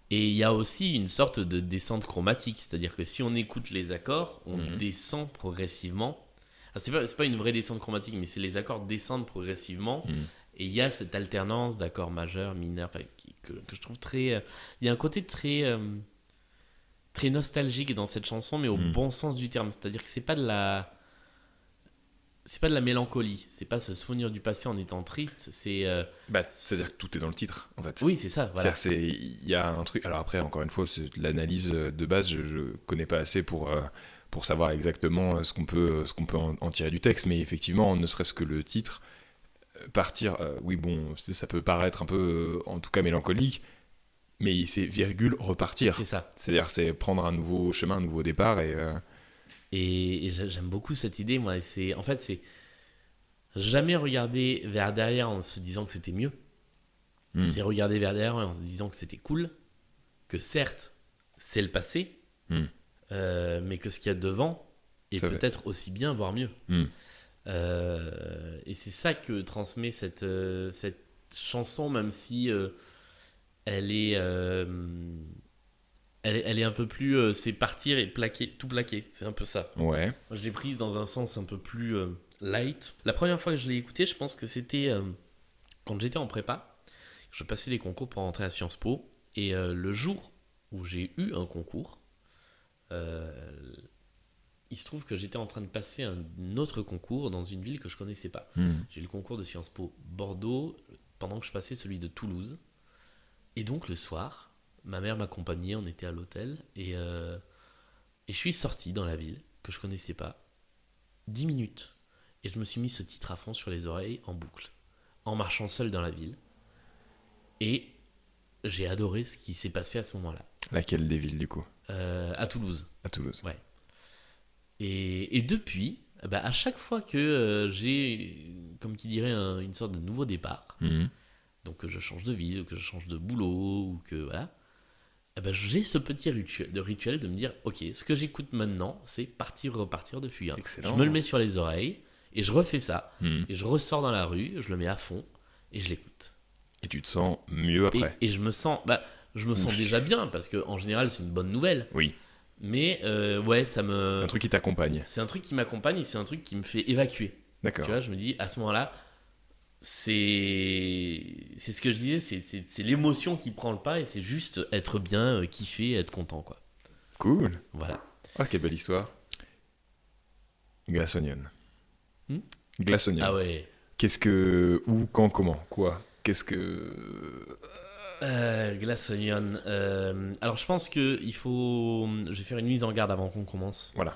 C: et il y a aussi une sorte de descente chromatique, c'est-à-dire que si on écoute les accords, on
B: Mhm.
C: descend progressivement. C'est pas pas une vraie descente chromatique, mais c'est les accords descendent progressivement
B: Mhm.
C: et il y a cette alternance d'accords majeurs, mineurs, qui- que, que je trouve très. euh, Il y a un côté très euh, très nostalgique dans cette chanson, mais au
B: Mhm.
C: bon sens du terme, c'est-à-dire que c'est pas de la c'est pas de la mélancolie, c'est pas se souvenir du passé en étant triste, c'est euh,
B: Bah, C'est-à-dire que tout est dans le titre, en fait.
C: oui, c'est ça, voilà.
B: C'est-à-dire, c'est- Il y a un truc. Alors après, encore une fois, l'analyse de base, je, je connais pas assez pour, euh, pour savoir exactement euh, ce qu'on peut, ce qu'on peut en, en tirer du texte, mais effectivement, ne serait-ce que le titre, euh, partir, euh, oui, bon, ça peut paraître un peu, euh, en tout cas, mélancolique, mais c'est virgule repartir.
C: C'est ça.
B: C'est-à-dire, c'est prendre un nouveau chemin, un nouveau départ, et euh,
C: Et, et j'a- j'aime beaucoup cette idée, moi. C'est, en fait, c'est jamais regarder vers derrière en se disant que c'était mieux.
B: Hmm.
C: C'est regarder vers derrière en se disant que c'était cool, que certes, c'est le passé,
B: Hmm.
C: euh, mais que ce qu'il y a devant est peut-être aussi bien, voire mieux.
B: Hmm.
C: Euh, et c'est ça que transmet cette, euh, cette chanson, même si euh, elle est. Elle est, elle est un peu plus. euh, c'est partir et plaquer, tout plaquer. C'est un peu ça.
B: Ouais.
C: Je l'ai prise dans un sens un peu plus euh, light. La première fois que je l'ai écoutée, je pense que c'était euh, quand j'étais en prépa. Je passais les concours pour rentrer à Sciences Po. Et euh, le jour où j'ai eu un concours, euh, il se trouve que j'étais en train de passer un autre concours dans une ville que je connaissais pas.
B: Hmm.
C: J'ai eu le concours de Sciences Po Bordeaux pendant que je passais celui de Toulouse. Et donc le soir, ma mère m'accompagnait, on était à l'hôtel. Et, euh, et je suis sorti dans la ville que je connaissais pas. 10 minutes. Et je me suis mis ce titre à fond sur les oreilles en boucle. En marchant seul dans la ville. Et j'ai adoré ce qui s'est passé à ce moment-là.
B: Laquelle des villes, du coup?
C: Euh, à Toulouse.
B: À Toulouse.
C: Ouais. Et, et depuis, bah, à chaque fois que euh, j'ai, comme qui dirait, un- une sorte de nouveau départ,
B: Mhm.
C: donc que je change de ville, que je change de boulot, ou que voilà, eh ben, j'ai ce petit rituel de, rituel de me dire, ok, ce que j'écoute maintenant, c'est partir, repartir. Hein.
B: Excellent.
C: Je me le mets sur les oreilles, et je refais ça,
B: Mhm.
C: et je ressors dans la rue, je le mets à fond, et je l'écoute.
B: Et tu te sens mieux
C: Et,
B: après.
C: et je me sens, bah, je me sens
B: Ouf.
C: déjà bien, parce que en général, c'est une bonne nouvelle.
B: Oui.
C: Mais euh, ouais, ça me.
B: Un truc qui t'accompagne.
C: C'est un truc qui m'accompagne et c'est un truc qui me fait évacuer. Tu
B: D'accord.
C: vois, je me dis, à ce moment-là, c'est c'est ce que je disais, c'est- c'est c'est l'émotion qui prend le pas et c'est juste être bien, euh, kiffer, être content, quoi.
B: Cool.
C: Voilà.
B: Ah, quelle belle histoire. Glass Onion.
C: Hmm. Ah ouais.
B: Qu'est-ce que. Où, quand, comment Quoi Qu'est-ce que.
C: Euh, euh, alors, je pense que il faut. Je vais faire une mise en garde avant qu'on commence.
B: Voilà.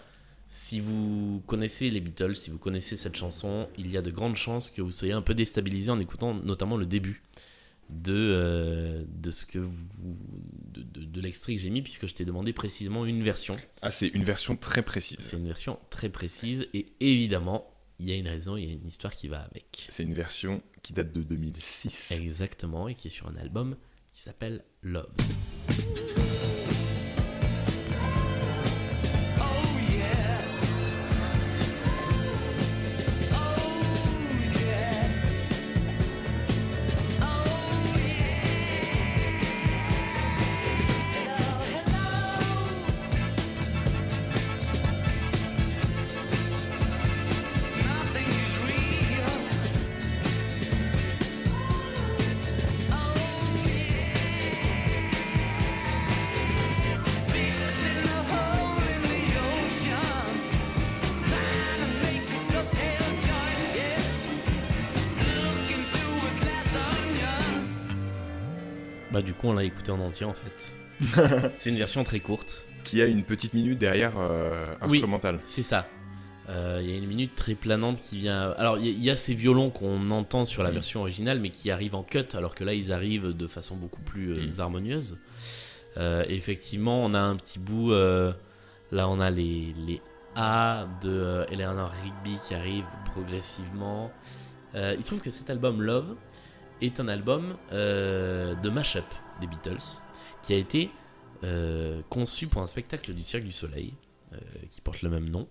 C: Si vous connaissez les Beatles, si vous connaissez cette chanson, il y a de grandes chances que vous soyez un peu déstabilisé en écoutant notamment le début de, euh, de ce que vous, de, de- de l'extrait que j'ai mis, puisque je t'ai demandé précisément une version.
B: Ah, c'est une version très précise.
C: C'est une version très précise et évidemment, il y a une raison, il y a une histoire qui va avec.
B: C'est une version qui date de 2006.
C: Exactement, et qui est sur un album qui s'appelle Love. Bah du coup, on l'a écouté en entier en fait. C'est une version très courte.
B: Qui a une petite minute derrière euh,
C: Oui.
B: instrumentale.
C: C'est ça. Euh, Il y a une minute très planante qui vient. Alors, il y, a- il y a ces violons qu'on entend sur la
B: Mm.
C: version originale, mais qui arrivent en cut, alors que là, ils arrivent de façon beaucoup plus euh,
B: Mm.
C: harmonieuse. Effectivement, on a un petit bout. là, on a les, les A de Eleanor Rigby qui arrivent progressivement. Il se trouve que cet album Love est un album euh, de mashup des Beatles qui a été euh, conçu pour un spectacle du Cirque du Soleil euh, qui porte le même nom.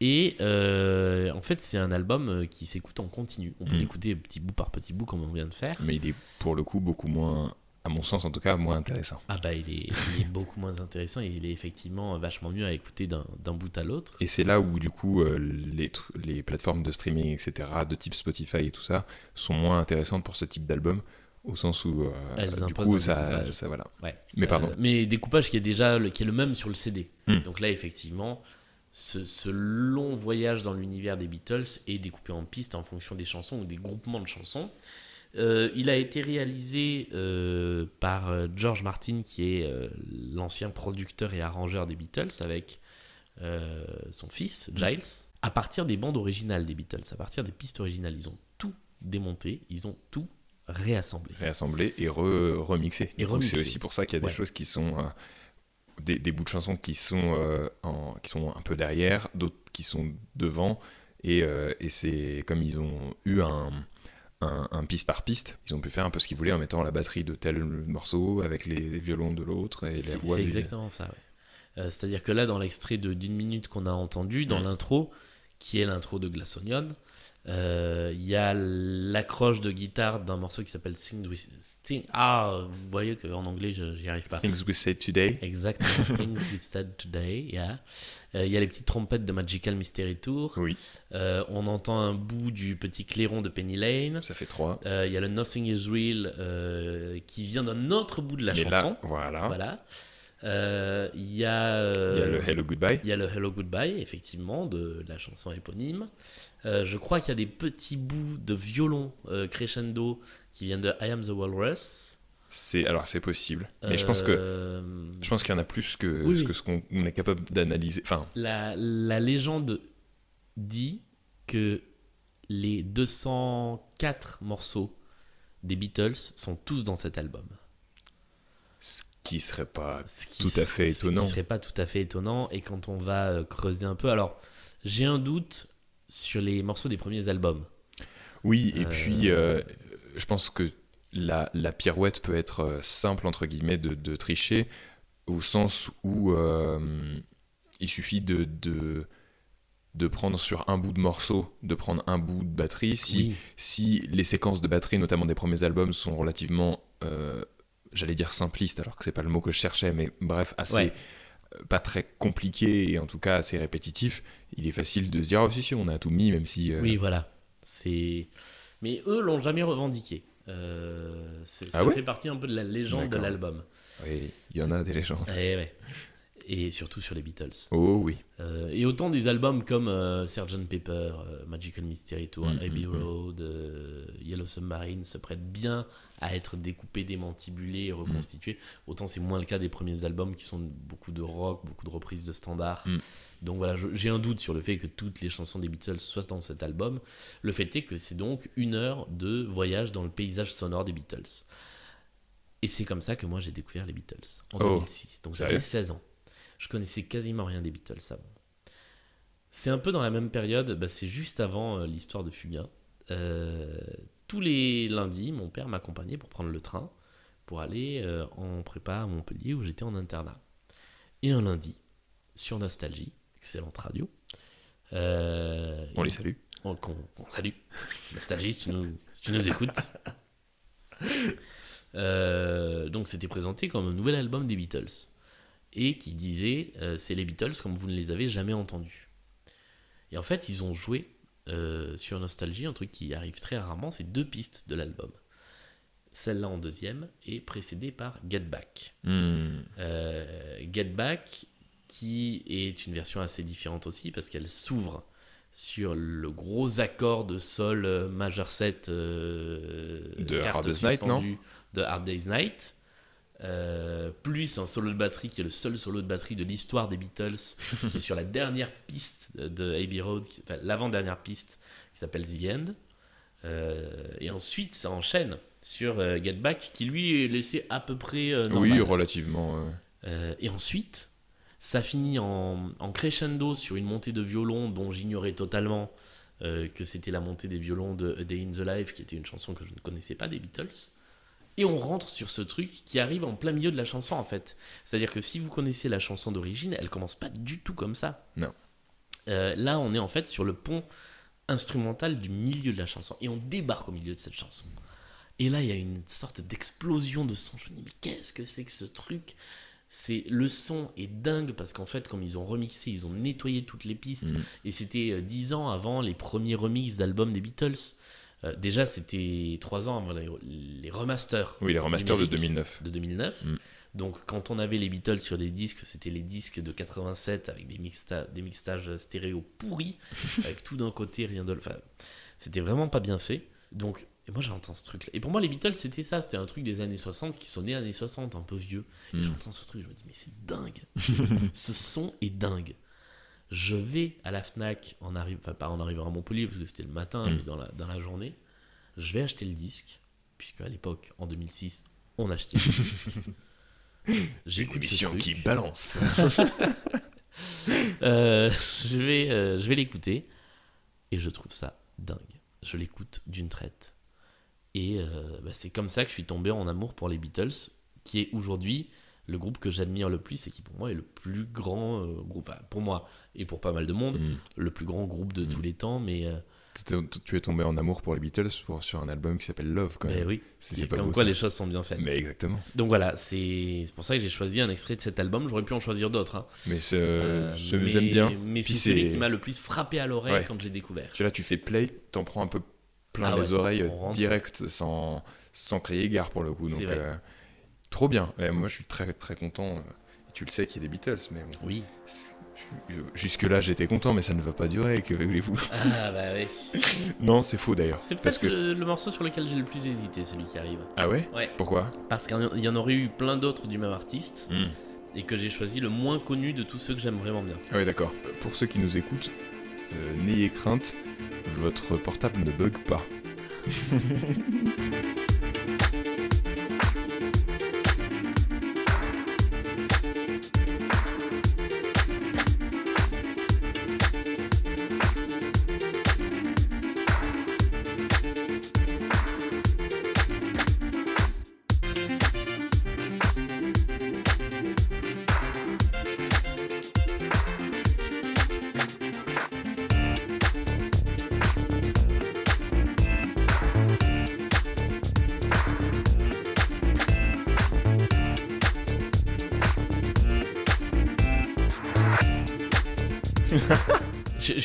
C: Et euh, en fait, c'est un album qui s'écoute en continu. On peut
B: Mm.
C: l'écouter petit bout par petit bout comme on vient de faire.
B: Mais il est pour le coup beaucoup moins, à mon sens en tout cas, moins intéressant.
C: Ah bah il est, il est beaucoup moins intéressant et il est effectivement vachement mieux à écouter d'un bout à l'autre.
B: Et c'est là où du coup euh, les, les plateformes de streaming, etc., de type Spotify et tout ça, sont moins intéressantes pour ce type d'album, au sens où euh,
C: Elles
B: du coup ça voilà.
C: Ouais.
B: Mais pardon.
C: Euh, mais découpage qui est déjà le, qui est le même sur le CD.
B: Hmm.
C: Donc là effectivement, ce, ce long voyage dans l'univers des Beatles est découpé en pistes en fonction des chansons ou des groupements de chansons. Euh, il a été réalisé euh, par euh, George Martin, qui est euh, l'ancien producteur et arrangeur des Beatles, avec son fils, Giles, à partir des bandes originales des Beatles, à partir des pistes originales. Ils ont tout démonté, ils ont tout réassemblé.
B: réassemblé et re- remixé.
C: Et.
B: C'est aussi pour ça qu'il y a des choses qui sont. des, des bouts de chansons qui sont, en- qui sont un peu derrière, d'autres qui sont devant. Et, et c'est comme ils ont eu un, un, un piste par piste, ils ont pu faire un peu ce qu'ils voulaient en mettant la batterie de tel morceau avec les violons de l'autre et les
C: C'est
B: voix
C: c'est exactement ça. ouais. Euh, C'est-à-dire que là, dans l'extrait de- d'une minute qu'on a entendu, dans
B: Mm.
C: l'intro, qui est l'intro de Glass Onion, Il y a l'accroche de guitare d'un morceau qui s'appelle Sing with Sting. Ah, vous voyez qu'en anglais, j'y arrive pas.
B: Things we say today.
C: Exactement. Things we said today, yeah. Euh, Il y a les petites trompettes de Magical Mystery Tour.
B: Oui,
C: Euh, on entend un bout du petit clairon de Penny Lane.
B: ça fait trois.
C: Euh, Il y a le Nothing is Real euh, qui vient d'un autre bout de la
B: Mais
C: chanson.
B: là, voilà.
C: Voilà. Euh, Il y a.
B: Il y a
C: euh,
B: le Hello Goodbye.
C: il y a le Hello Goodbye, effectivement, de la chanson éponyme. Euh, je crois qu'il y a des petits bouts de violon euh, crescendo qui viennent de I Am the Walrus.
B: C'est alors c'est possible, mais je pense que
C: Euh,
B: je pense qu'il y en a plus que
C: Oui,
B: ce que ce qu'on on est capable d'analyser. Enfin,
C: la, la légende dit que les 204 morceaux des Beatles sont tous dans cet album.
B: ce qui serait pas
C: Ce qui
B: tout à fait
C: Ce
B: étonnant.
C: qui serait pas tout à fait étonnant. Et quand on va creuser un peu, alors j'ai un doute sur les morceaux des premiers albums.
B: Oui, et
C: Euh,
B: puis euh, je pense que la, la pirouette peut être euh, simple, entre guillemets, de, de tricher, au sens où il suffit de, de, de prendre sur un bout de morceau, de prendre un bout de batterie. Si,
C: Oui.
B: si les séquences de batterie, notamment des premiers albums, sont relativement, euh, j'allais dire simplistes, alors que c'est pas le mot que je cherchais, mais bref, assez.
C: Ouais.
B: Pas très compliqué et en tout cas assez répétitif, il est facile de se dire, oh si, si, on a tout mis, même si. euh,
C: Oui, voilà. C'est. Mais eux l'ont jamais revendiqué. Euh, ça
B: Ah ouais?
C: fait partie un peu de la légende de l'album.
B: Oui, il y en a des légendes.
C: Eh ouais. Et surtout sur les Beatles.
B: Oh oui.
C: Euh, et autant des albums comme euh, Sgt Pepper, euh, Magical Mystery Tour,
B: Mm,
C: Abbey
B: mm, mm.
C: Road, euh, Yellow Submarine se prêtent bien à être découpés, démantibulés et reconstitués.
B: Mm.
C: Autant c'est moins le cas des premiers albums qui sont beaucoup de rock, beaucoup de reprises de standards.
B: Mm.
C: Donc voilà, j'ai un doute sur le fait que toutes les chansons des Beatles soient dans cet album. Le fait est que c'est donc une heure de voyage dans le paysage sonore des Beatles. Et c'est comme ça que moi j'ai découvert les Beatles en
B: Oh,
C: 2006. Donc j'avais
B: sérieux?
C: 16 ans. Je connaissais quasiment rien des Beatles avant. C'est un peu dans la même période, bah, c'est juste avant euh, l'histoire de Fugain. Euh, tous les lundis, mon père m'accompagnait pour prendre le train pour aller euh, en prépa à Montpellier où j'étais en internat. Et un lundi, sur Nostalgie, excellente radio. euh,
B: On les salue.
C: on, qu'on- qu'on salue. Nostalgie, si tu nous, si tu nous écoutes. Donc c'était présenté comme un nouvel album des Beatles. Et qui disait euh, c'est les Beatles comme vous ne les avez jamais entendus. Et en fait, ils ont joué euh, sur Nostalgie un truc qui arrive très rarement c'est deux pistes de l'album. Celle-là en deuxième est précédée par Get Back.
B: Hmm.
C: Euh, Get Back, qui est une version assez différente aussi, parce qu'elle s'ouvre sur le gros accord de sol majeur 7 euh,
B: De Hard Day's Night, non
C: de Hard Day's Night. Euh, plus un solo de batterie qui est le seul solo de batterie de l'histoire des Beatles, qui est sur la dernière piste de Abbey Road, enfin l'avant-dernière piste qui s'appelle The End. Euh, et ensuite, ça enchaîne sur euh, Get Back, qui lui est laissé à peu près normal.
B: Oui, relativement.
C: et ensuite, ça finit en, en crescendo sur une montée de violon dont j'ignorais totalement que c'était la montée des violons de A Day in the Life, qui était une chanson que je ne connaissais pas des Beatles. Et on rentre sur ce truc qui arrive en plein milieu de la chanson en fait. C'est-à-dire que si vous connaissez la chanson d'origine, elle commence pas du tout comme ça.
B: Non.
C: Euh, là, on est en fait sur le pont instrumental du milieu de la chanson. Et on débarque au milieu de cette chanson. Et là, il y a une sorte d'explosion de son. Je me dis, mais qu'est-ce que c'est que ce truc? C'est le son est dingue parce qu'en fait comme ils ont remixé ils ont nettoyé toutes les pistes
B: Mhm.
C: et c'était euh, dix ans avant les premiers remixes d'albums des Beatles Euh, déjà c'était trois ans avant les, les remasters.
B: Oui, les remasters de
C: numériques
B: 2009.
C: de 2009
B: Mhm.
C: donc quand on avait les Beatles sur des disques c'était les disques de 87 avec des, mixta des mixtages stéréo pourris avec tout d'un côté rien de enfin c'était vraiment pas bien fait. Donc et moi j'entends ce truc là et pour moi les Beatles c'était ça. C'était un truc des années 60 qui sonnait années 60 un peu vieux. Et
B: Mm.
C: j'entends ce truc je me dis mais c'est dingue. Ce son est dingue je vais à la Fnac en enfin pas en arrivant à Montpellier parce que c'était le matin
B: Mm.
C: mais dans la, dans la journée je vais acheter le disque puisque à l'époque en 2006 on achetait le disque j'écoute
B: L'émission qui balance.
C: Euh, je vais, euh, je vais l'écouter et je trouve ça dingue. Je l'écoute d'une traite. Et euh, bah, c'est comme ça que je suis tombé en amour pour les Beatles, qui est aujourd'hui le groupe que j'admire le plus et qui pour moi est le plus grand euh, groupe, enfin, pour moi et pour pas mal de monde,
B: mm.
C: le plus grand groupe de
B: mm.
C: tous les temps, mais... Euh,
B: tu es tombé en amour pour les Beatles sur un album qui s'appelle Love,
C: ben
B: c'est
C: comme quoi les choses sont bien faites.
B: Mais exactement.
C: Donc voilà, c'est pour ça que j'ai choisi un extrait de cet album. J'aurais pu en choisir d'autres. Hein.
B: Mais
C: euh,
B: j'aime bien.
C: Mais c'est celui qui m'a le plus frappé à l'oreille quand je l'ai découvert.
B: Tu là, tu fais play, t'en prends un peu plein
C: ah
B: les
C: ouais,
B: oreilles direct, sans, sans créer égard pour le coup. Euh, trop bien. Moi, je suis très très content. Tu le sais qu'il y a des Beatles, mais.
C: Oui.
B: Jusque-là, j'étais content, mais ça ne va pas durer, que voulez-vous?
C: Ah bah oui.
B: non, c'est faux d'ailleurs.
C: C'est peut-être le, morceau sur lequel j'ai le plus hésité, celui qui arrive.
B: Ah ouais?
C: Ouais.
B: Pourquoi?
C: Parce qu'il y en aurait eu plein d'autres du même artiste,
B: hmm.
C: et que j'ai choisi le moins connu de tous ceux que j'aime vraiment bien.
B: Ah ouais, d'accord. Pour ceux qui nous écoutent, euh, n'ayez crainte, votre portable ne bug pas.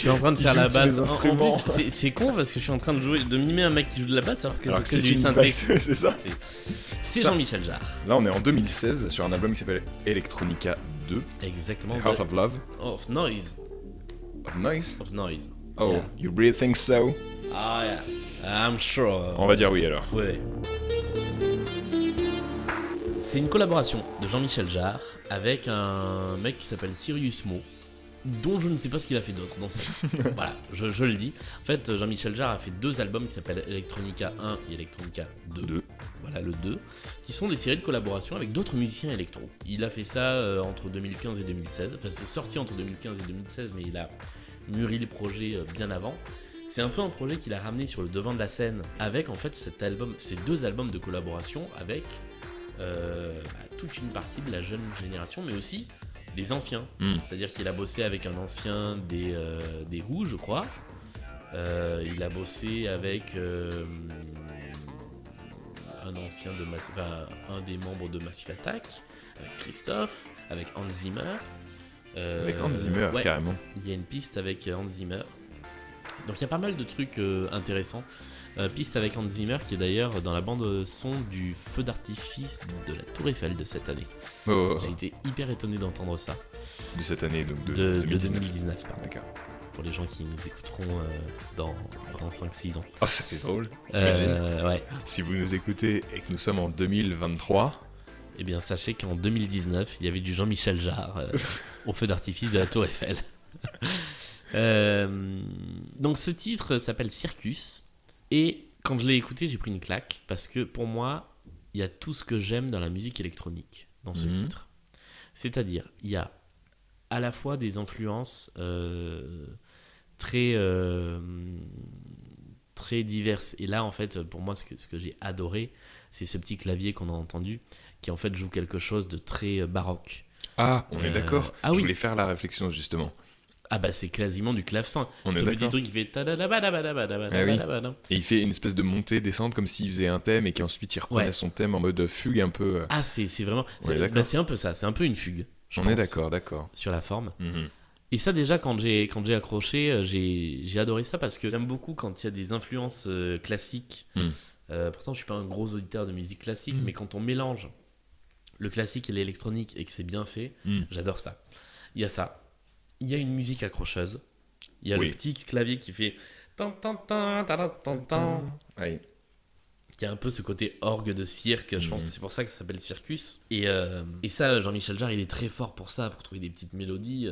C: Je suis en train de faire la basse. En, en plus, c'est con parce que je suis en train de jouer, de mimer un mec qui joue de la basse alors que c'est du synthé.
B: C'est ça.
C: C'est Jean-Michel Jarre.
B: Là, on est en 2016 sur un album qui s'appelle Electronica 2.
C: Exactement.
B: Heart of Love.
C: Of Noise.
B: Of Noise?
C: Of Noise.
B: Oh,
C: yeah.
B: you really think so?
C: Ah, yeah. I'm sure.
B: On va dire oui alors.
C: Oui. C'est une collaboration de Jean-Michel Jarre avec un mec qui s'appelle Sirius Mo, dont je ne sais pas ce qu'il a fait d'autre dans sa voilà, je, le dis. En fait, Jean-Michel Jarre a fait deux albums qui s'appellent Electronica 1 et Electronica 2. Voilà, le 2, qui sont des séries de collaboration avec d'autres musiciens électro. Il a fait ça euh, entre 2015 et 2016. Enfin, c'est sorti entre 2015 et 2016, mais il a mûri le projet euh, bien avant. C'est un peu un projet qu'il a ramené sur le devant de la scène avec en fait cet album, ces deux albums de collaboration avec euh, bah, toute une partie de la jeune génération, mais aussi des anciens.
B: Hmm.
C: C'est-à-dire qu'il a bossé avec un ancien des, euh, je crois. Euh, il a bossé avec euh, un ancien de des membres de Massive Attack, avec Christophe, avec Hans Zimmer.
B: avec Hans Zimmer,
C: euh,
B: carrément.
C: Il y a une piste avec Hans Zimmer. Donc il y a pas mal de trucs euh, intéressants. Euh, Piste avec Hans Zimmer qui est d'ailleurs dans la bande son du feu d'artifice de la Tour Eiffel de cette année.
B: Oh, oh, oh.
C: J'ai été hyper étonné d'entendre ça.
B: De cette année, donc de,
C: 2019. de
B: 2019.
C: pardon. Pour les gens qui nous écouteront euh, dans, dans 5-6 ans.
B: Oh, ça fait drôle.
C: ouais.
B: Si vous nous écoutez et que nous sommes en 2023,
C: eh bien, sachez qu'en 2019, il y avait du Jean-Michel Jarre au feu d'artifice de la Tour Eiffel. Euh, donc ce titre s'appelle Circus. Et quand je l'ai écouté, j'ai pris une claque. Parce que pour moi, il y a tout ce que j'aime dans la musique électronique, dans ce
B: mhm.
C: titre. C'est-à-dire, il y a à la fois des influences euh, très, euh, très diverses. Et là, en fait, pour moi, ce que, ce que j'ai adoré, c'est ce petit clavier qu'on a entendu, qui en fait joue quelque chose de très baroque.
B: Ah, on est d'accord.
C: Ah,
B: je voulais faire la réflexion justement.
C: Ah bah c'est quasiment du clavecin.
B: C'est
C: le petit truc qui fait... Et il fait une espèce
B: de montée-descente comme s'il faisait un thème et qu'ensuite il reprenait son thème en mode fugue un peu. Euh.
C: Ah c'est
B: vraiment...
C: Bah, c'est un peu ça, c'est un peu une fugue. Je
B: On est d'accord, d'accord.
C: Sur la forme.
B: Mhm.
C: Et ça déjà quand j'ai quand j'ai accroché, euh, j'ai adoré ça parce que j'aime beaucoup quand il y a des influences euh, classiques. Hmm. Pourtant je suis pas un gros auditeur de musique classique,
B: hmm.
C: mais quand on mélange le classique et l'électronique et que c'est bien fait,
B: hmm.
C: j'adore ça. Il y a ça. Il y a une musique accrocheuse. Il y a
B: Oui.
C: le petit clavier qui fait. tan, tan, tan, tan, tan, tan,
B: Ouais.
C: qui a un peu ce côté orgue de cirque. Je pense
B: Mhm.
C: que c'est pour ça que ça s'appelle Circus. Et, euh, et ça, Jean-Michel Jarre, il est très fort pour ça, pour trouver des petites mélodies.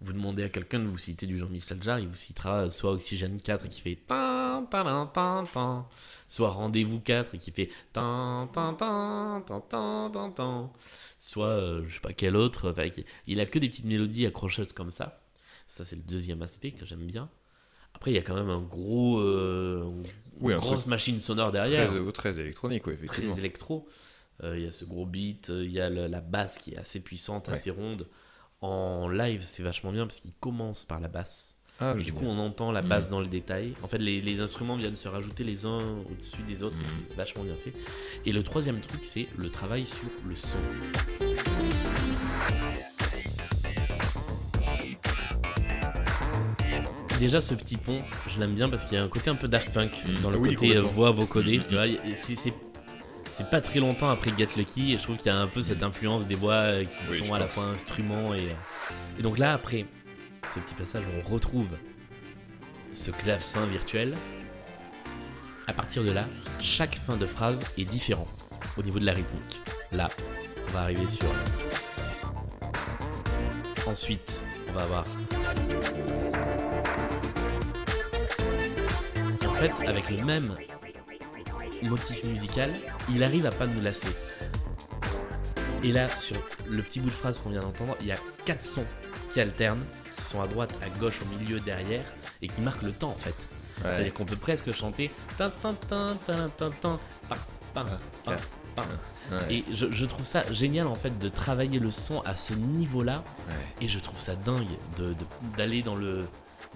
C: Vous demandez à quelqu'un de vous citer du Jean-Michel Jarre, il vous citera soit Oxygène 4 qui fait tan, tan, tan, tan, soit Rendez-vous 4 qui fait tan, tan, tan, tan, tan, tan, soit euh, je sais pas quel autre. Enfin, il- a que des petites mélodies accrocheuses comme ça. Ça, c'est le deuxième aspect que j'aime bien. Après, il y a quand même un gros, euh,
B: Oui, un
C: grosse machine sonore derrière
B: Très, très électronique, oui,
C: très
B: effectivement.
C: électro. Euh, Il y a ce gros beat, euh, il y a le- la basse qui est assez puissante,
B: Ouais.
C: assez ronde. En live, c'est vachement bien parce qu'il commence par la basse.
B: Ah,
C: Et du
B: génial.
C: coup, on entend la
B: Mm.
C: basse dans le détail. En fait, les, les instruments viennent se rajouter les uns au-dessus des autres.
B: Mm.
C: C'est vachement bien fait. Et le troisième truc, c'est le travail sur le son. Déjà, ce petit pont, je l'aime bien parce qu'il y a un côté un peu Daft Punk
B: Mm.
C: dans le
B: Oui,
C: côté euh, voix vocodée.
B: Mm.
C: C'est- c'est pas très longtemps après Get Lucky et je trouve qu'il y a un peu cette influence des voix euh, qui
B: Oui,
C: sont à la fois instruments et, euh, et donc là après ce petit passage on retrouve ce clavecin virtuel. À partir de là chaque fin de phrase est différent au niveau de la rythmique. Là on va arriver sur ensuite on va avoir Et en fait avec le même motif musical, il arrive à pas nous lasser. Et là, sur le petit bout de phrase qu'on vient d'entendre, il y a quatre sons qui alternent, qui sont à droite, à gauche, au milieu, derrière, et qui marquent le temps en fait.
B: Ouais.
C: C'est-à-dire qu'on peut presque chanter tin tin tin tin tin tin pam, pam, pam, pam.
B: Ouais.
C: Et je, je trouve ça génial en fait de travailler le son à ce niveau-là,
B: Ouais.
C: et je trouve ça dingue de- de- d'aller dans le,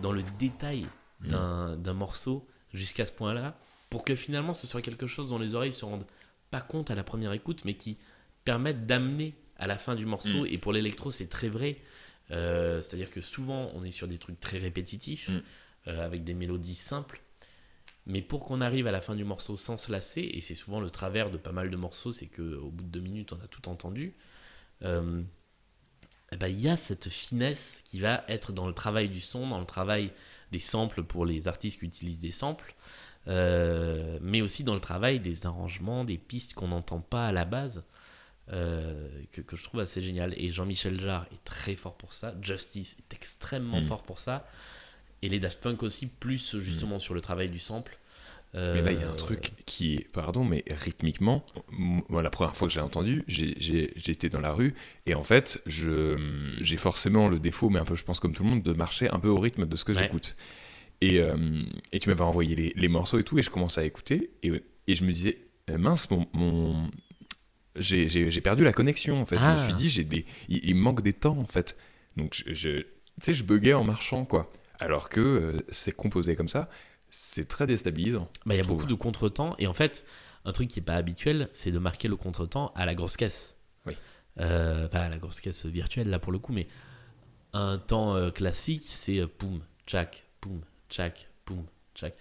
C: dans le détail
B: Mm.
C: d'un d'un morceau jusqu'à ce point-là, pour que finalement ce soit quelque chose dont les oreilles se rendent pas compte à la première écoute, mais qui permettent d'amener à la fin du morceau.
B: Mm.
C: Et pour l'électro, c'est très vrai. Euh, C'est-à-dire que souvent, on est sur des trucs très répétitifs,
B: Mm.
C: euh, avec des mélodies simples. Mais pour qu'on arrive à la fin du morceau sans se lasser, et c'est souvent le travers de pas mal de morceaux, c'est qu'au bout de deux minutes, on a tout entendu. euh, eh ben, il y a cette finesse qui va être dans le travail du son, dans le travail des samples pour les artistes qui utilisent des samples, euh, mais aussi dans le travail des arrangements, des pistes qu'on n'entend pas à la base, euh, que, que je trouve assez génial. Et Jean-Michel Jarre est très fort pour ça, Justice est extrêmement
B: Mm.
C: fort pour ça, et les Daft Punk aussi, plus justement sur le travail du sample.
B: Mais là, il y a
C: Euh,
B: un truc qui est, pardon, mais rythmiquement, moi, la première fois que j'ai entendu, été dans la rue, et en fait, j'ai forcément le défaut, mais un peu, je pense, comme tout le monde, de marcher un peu au rythme de ce que
C: Ouais.
B: j'écoute. Et, euh, et tu m'avais envoyé les, les morceaux et tout, et je commençais à écouter, et, et je me disais, euh, mince, mon. mon- j'ai perdu la connexion, en fait. Je
C: Ah.
B: me suis dit, j'ai des, il, il manque des temps, en fait. Donc, je, je- tu sais, je buguais en marchant, quoi. Alors que euh, c'est composé comme ça, c'est très déstabilisant.
C: Bah, il y a beaucoup de contretemps et en fait, un truc qui est pas habituel, c'est de marquer le contretemps à la grosse caisse.
B: Oui.
C: Euh, pas à la grosse caisse virtuelle là pour le coup, mais un temps classique, c'est poum, tchac, poum, tchac, poum, tchac.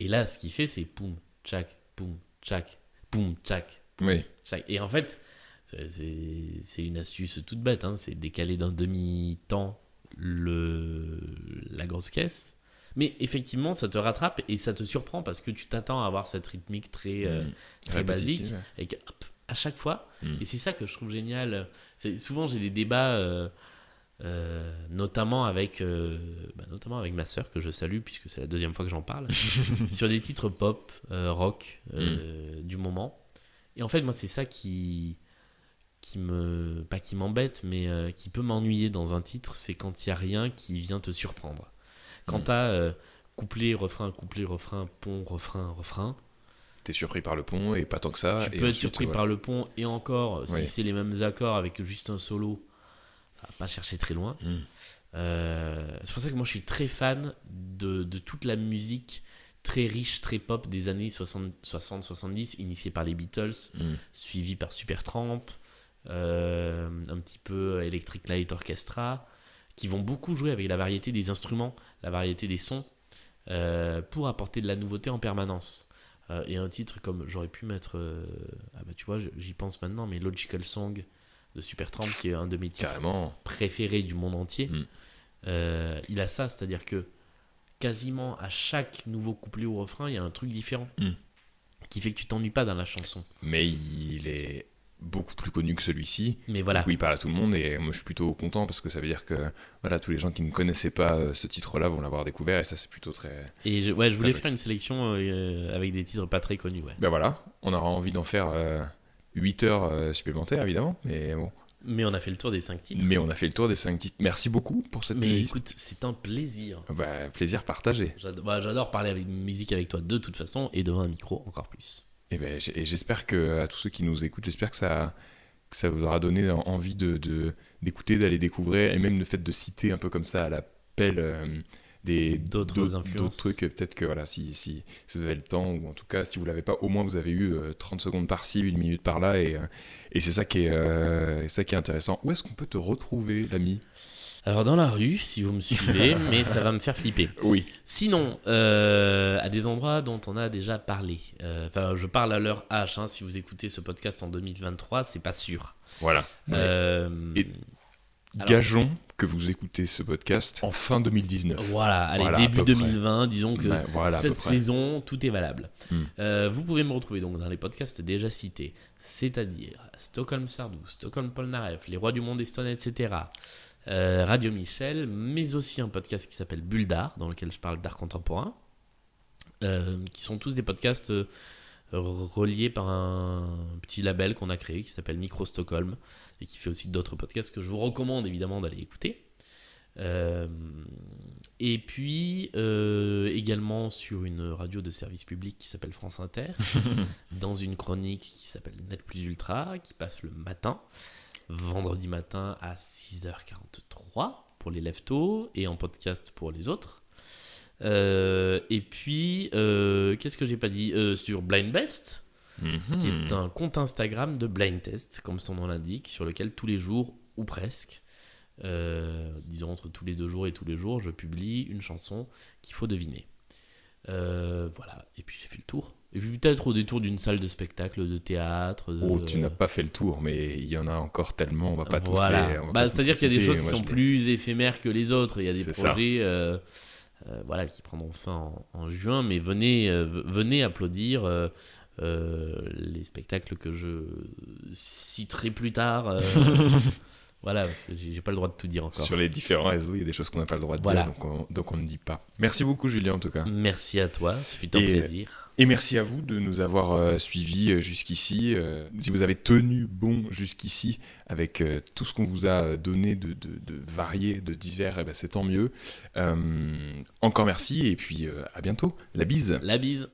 C: Et là, ce qu'il fait, c'est poum, tchac, poum, tchac, poum, tchac,
B: Oui.
C: tchac. Et en fait, c'est- une astuce toute bête, hein, c'est décaler d'un demi-temps le, la grosse caisse. Mais effectivement, ça te rattrape et ça te surprend parce que tu t'attends à avoir cette rythmique très, euh,
B: Mm.
C: très basique et que, hop, à chaque fois.
B: Mm.
C: Et c'est ça que je trouve génial. Souvent j'ai des débats, euh, euh, notamment avec, euh, bah, notamment avec ma sœur que je salue puisque c'est la deuxième fois que j'en parle, sur des titres pop, euh, rock euh,
B: Mm.
C: du moment. Et en fait, moi, c'est ça qui qui me pas qui m'embête mais qui peut m'ennuyer dans un titre c'est quand il y a rien qui vient te surprendre quand
B: Mm.
C: t'as couplet refrain couplet refrain pont refrain refrain
B: T'es surpris par le pont et pas tant que ça.
C: tu
B: et
C: peux être
B: ensuite,
C: surpris
B: ouais.
C: par le pont et encore si c'est les mêmes accords avec juste un solo pas chercher très loin
B: Mm.
C: Euh, c'est pour ça que moi je suis très fan de, de toute la musique très riche, très pop des années 60-70, initiée par les Beatles,
B: Mm.
C: suivi par Supertramp, euh, un petit peu Electric Light Orchestra, qui vont beaucoup jouer avec la variété des instruments, la variété des sons, euh, pour apporter de la nouveauté en permanence. Euh, et un titre comme j'aurais pu mettre, ah bah tu vois, j'y pense maintenant, mais Logical Song de Supertramp, qui est un de mes titres
B: Carrément.
C: préféré du monde entier.
B: Mm.
C: Euh, il a ça, c'est-à-dire que quasiment à chaque nouveau couplet ou refrain, il y a un truc différent
B: Mm.
C: qui fait que tu t'ennuies pas dans la chanson.
B: Mais il est beaucoup plus connu que celui-ci.
C: Mais voilà.
B: Il parle à tout le monde et moi je suis plutôt content parce que ça veut dire que voilà, tous les gens qui ne connaissaient pas euh, ce titre-là vont l'avoir découvert et ça c'est plutôt très.
C: Et je, ouais, je voulais faire une sélection euh, avec des titres pas très connus. Ouais.
B: Ben voilà, on aura envie d'en faire 8 heures euh, supplémentaires évidemment, mais bon.
C: Mais on a fait le tour des 5 titres.
B: Mais on a fait le tour des 5 titres. Merci beaucoup pour cette
C: Mais
B: playlist.
C: écoute, c'est un plaisir.
B: Bah, plaisir partagé.
C: J'adore bah, j'adore parler avec musique avec toi de toute façon et devant un micro encore plus.
B: Et, ben, et j'espère que à tous ceux qui nous écoutent, j'espère que ça, que ça vous aura donné en- envie de de- d'écouter, d'aller découvrir, et même le fait de citer un peu comme ça à la euh, des
C: D'autres influences.
B: d'autres trucs. euh, Peut-être que voilà, si, si, si vous avez le temps, ou en tout cas, si vous l'avez pas, au moins vous avez eu euh, 30 secondes par-ci, une minute par-là, et, euh, et c'est ça, qui est, euh, ça qui est intéressant. Où est-ce qu'on peut te retrouver, l'ami?
C: Alors dans la rue, si vous me suivez, mais ça va me faire flipper.
B: Oui.
C: Sinon, euh, à des endroits dont on a déjà parlé. Euh, Enfin, je parle à l'heure H. hein, si vous écoutez ce podcast en 2023, c'est pas sûr.
B: Voilà.
C: Euh,
B: Et-
C: alors-
B: Gageons que vous écoutez ce podcast en fin 2019.
C: Voilà, allez,
B: Voilà,
C: début
B: peu près.
C: 2020, disons que
B: voilà, peu
C: cette saison, tout est valable.
B: Hmm.
C: Euh, vous pouvez me retrouver donc dans les podcasts déjà cités, c'est-à-dire Stockholm Sardou, Stockholm Polnareff, Les Rois du Monde Eston, etc. euh, Radio Michel, mais aussi un podcast qui s'appelle Bulle d'Art, dans lequel je parle d'art contemporain, euh, qui sont tous des podcasts reliés par un petit label qu'on a créé qui s'appelle Micro Stockholm et qui fait aussi d'autres podcasts que je vous recommande évidemment d'aller écouter. Euh, et puis euh, également sur une radio de service public qui s'appelle France Inter, dans une chronique qui s'appelle Net Plus Ultra, qui passe le matin, vendredi matin à 6h43 pour les leftos et en podcast pour les autres. Euh, et puis, qu'est-ce que j'ai pas dit? Sur Blind Best, qui est un compte Instagram de blind test, comme son nom l'indique, sur lequel tous les jours, ou presque, euh, disons entre tous les deux jours et tous les jours, je publie une chanson qu'il faut deviner. Euh, voilà, et puis j'ai fait le tour. Et puis peut-être au détour d'une salle de spectacle, de théâtre. De...
B: Oh, tu n'as pas fait le tour, mais il y en a encore tellement, on va pas tous
C: Voilà.
B: les.
C: Bah,
B: tous
C: C'est-à-dire
B: les
C: qu'il y a des choses qui sont
B: je
C: plus éphémères que les autres. Il y a des projets euh, euh, voilà, qui prendront fin en, en juin, mais venez, euh, venez applaudir euh, euh, les spectacles que je citerai plus tard. euh, voilà, parce que j'ai pas le droit de tout dire encore.
B: Sur les différents réseaux, il y a des choses qu'on n'a pas le droit de
C: Voilà.
B: dire, donc on, donc on ne dit pas. Merci beaucoup, Julien, en tout cas.
C: Merci à toi, ce fut un
B: Et-
C: plaisir.
B: Et merci à vous de nous avoir euh, suivis euh, jusqu'ici. Euh, si vous avez tenu bon jusqu'ici avec euh, tout ce qu'on vous a donné de, de, de varié, de divers, eh ben, c'est tant mieux. Euh, encore merci et puis euh, à bientôt. La bise.
C: La bise.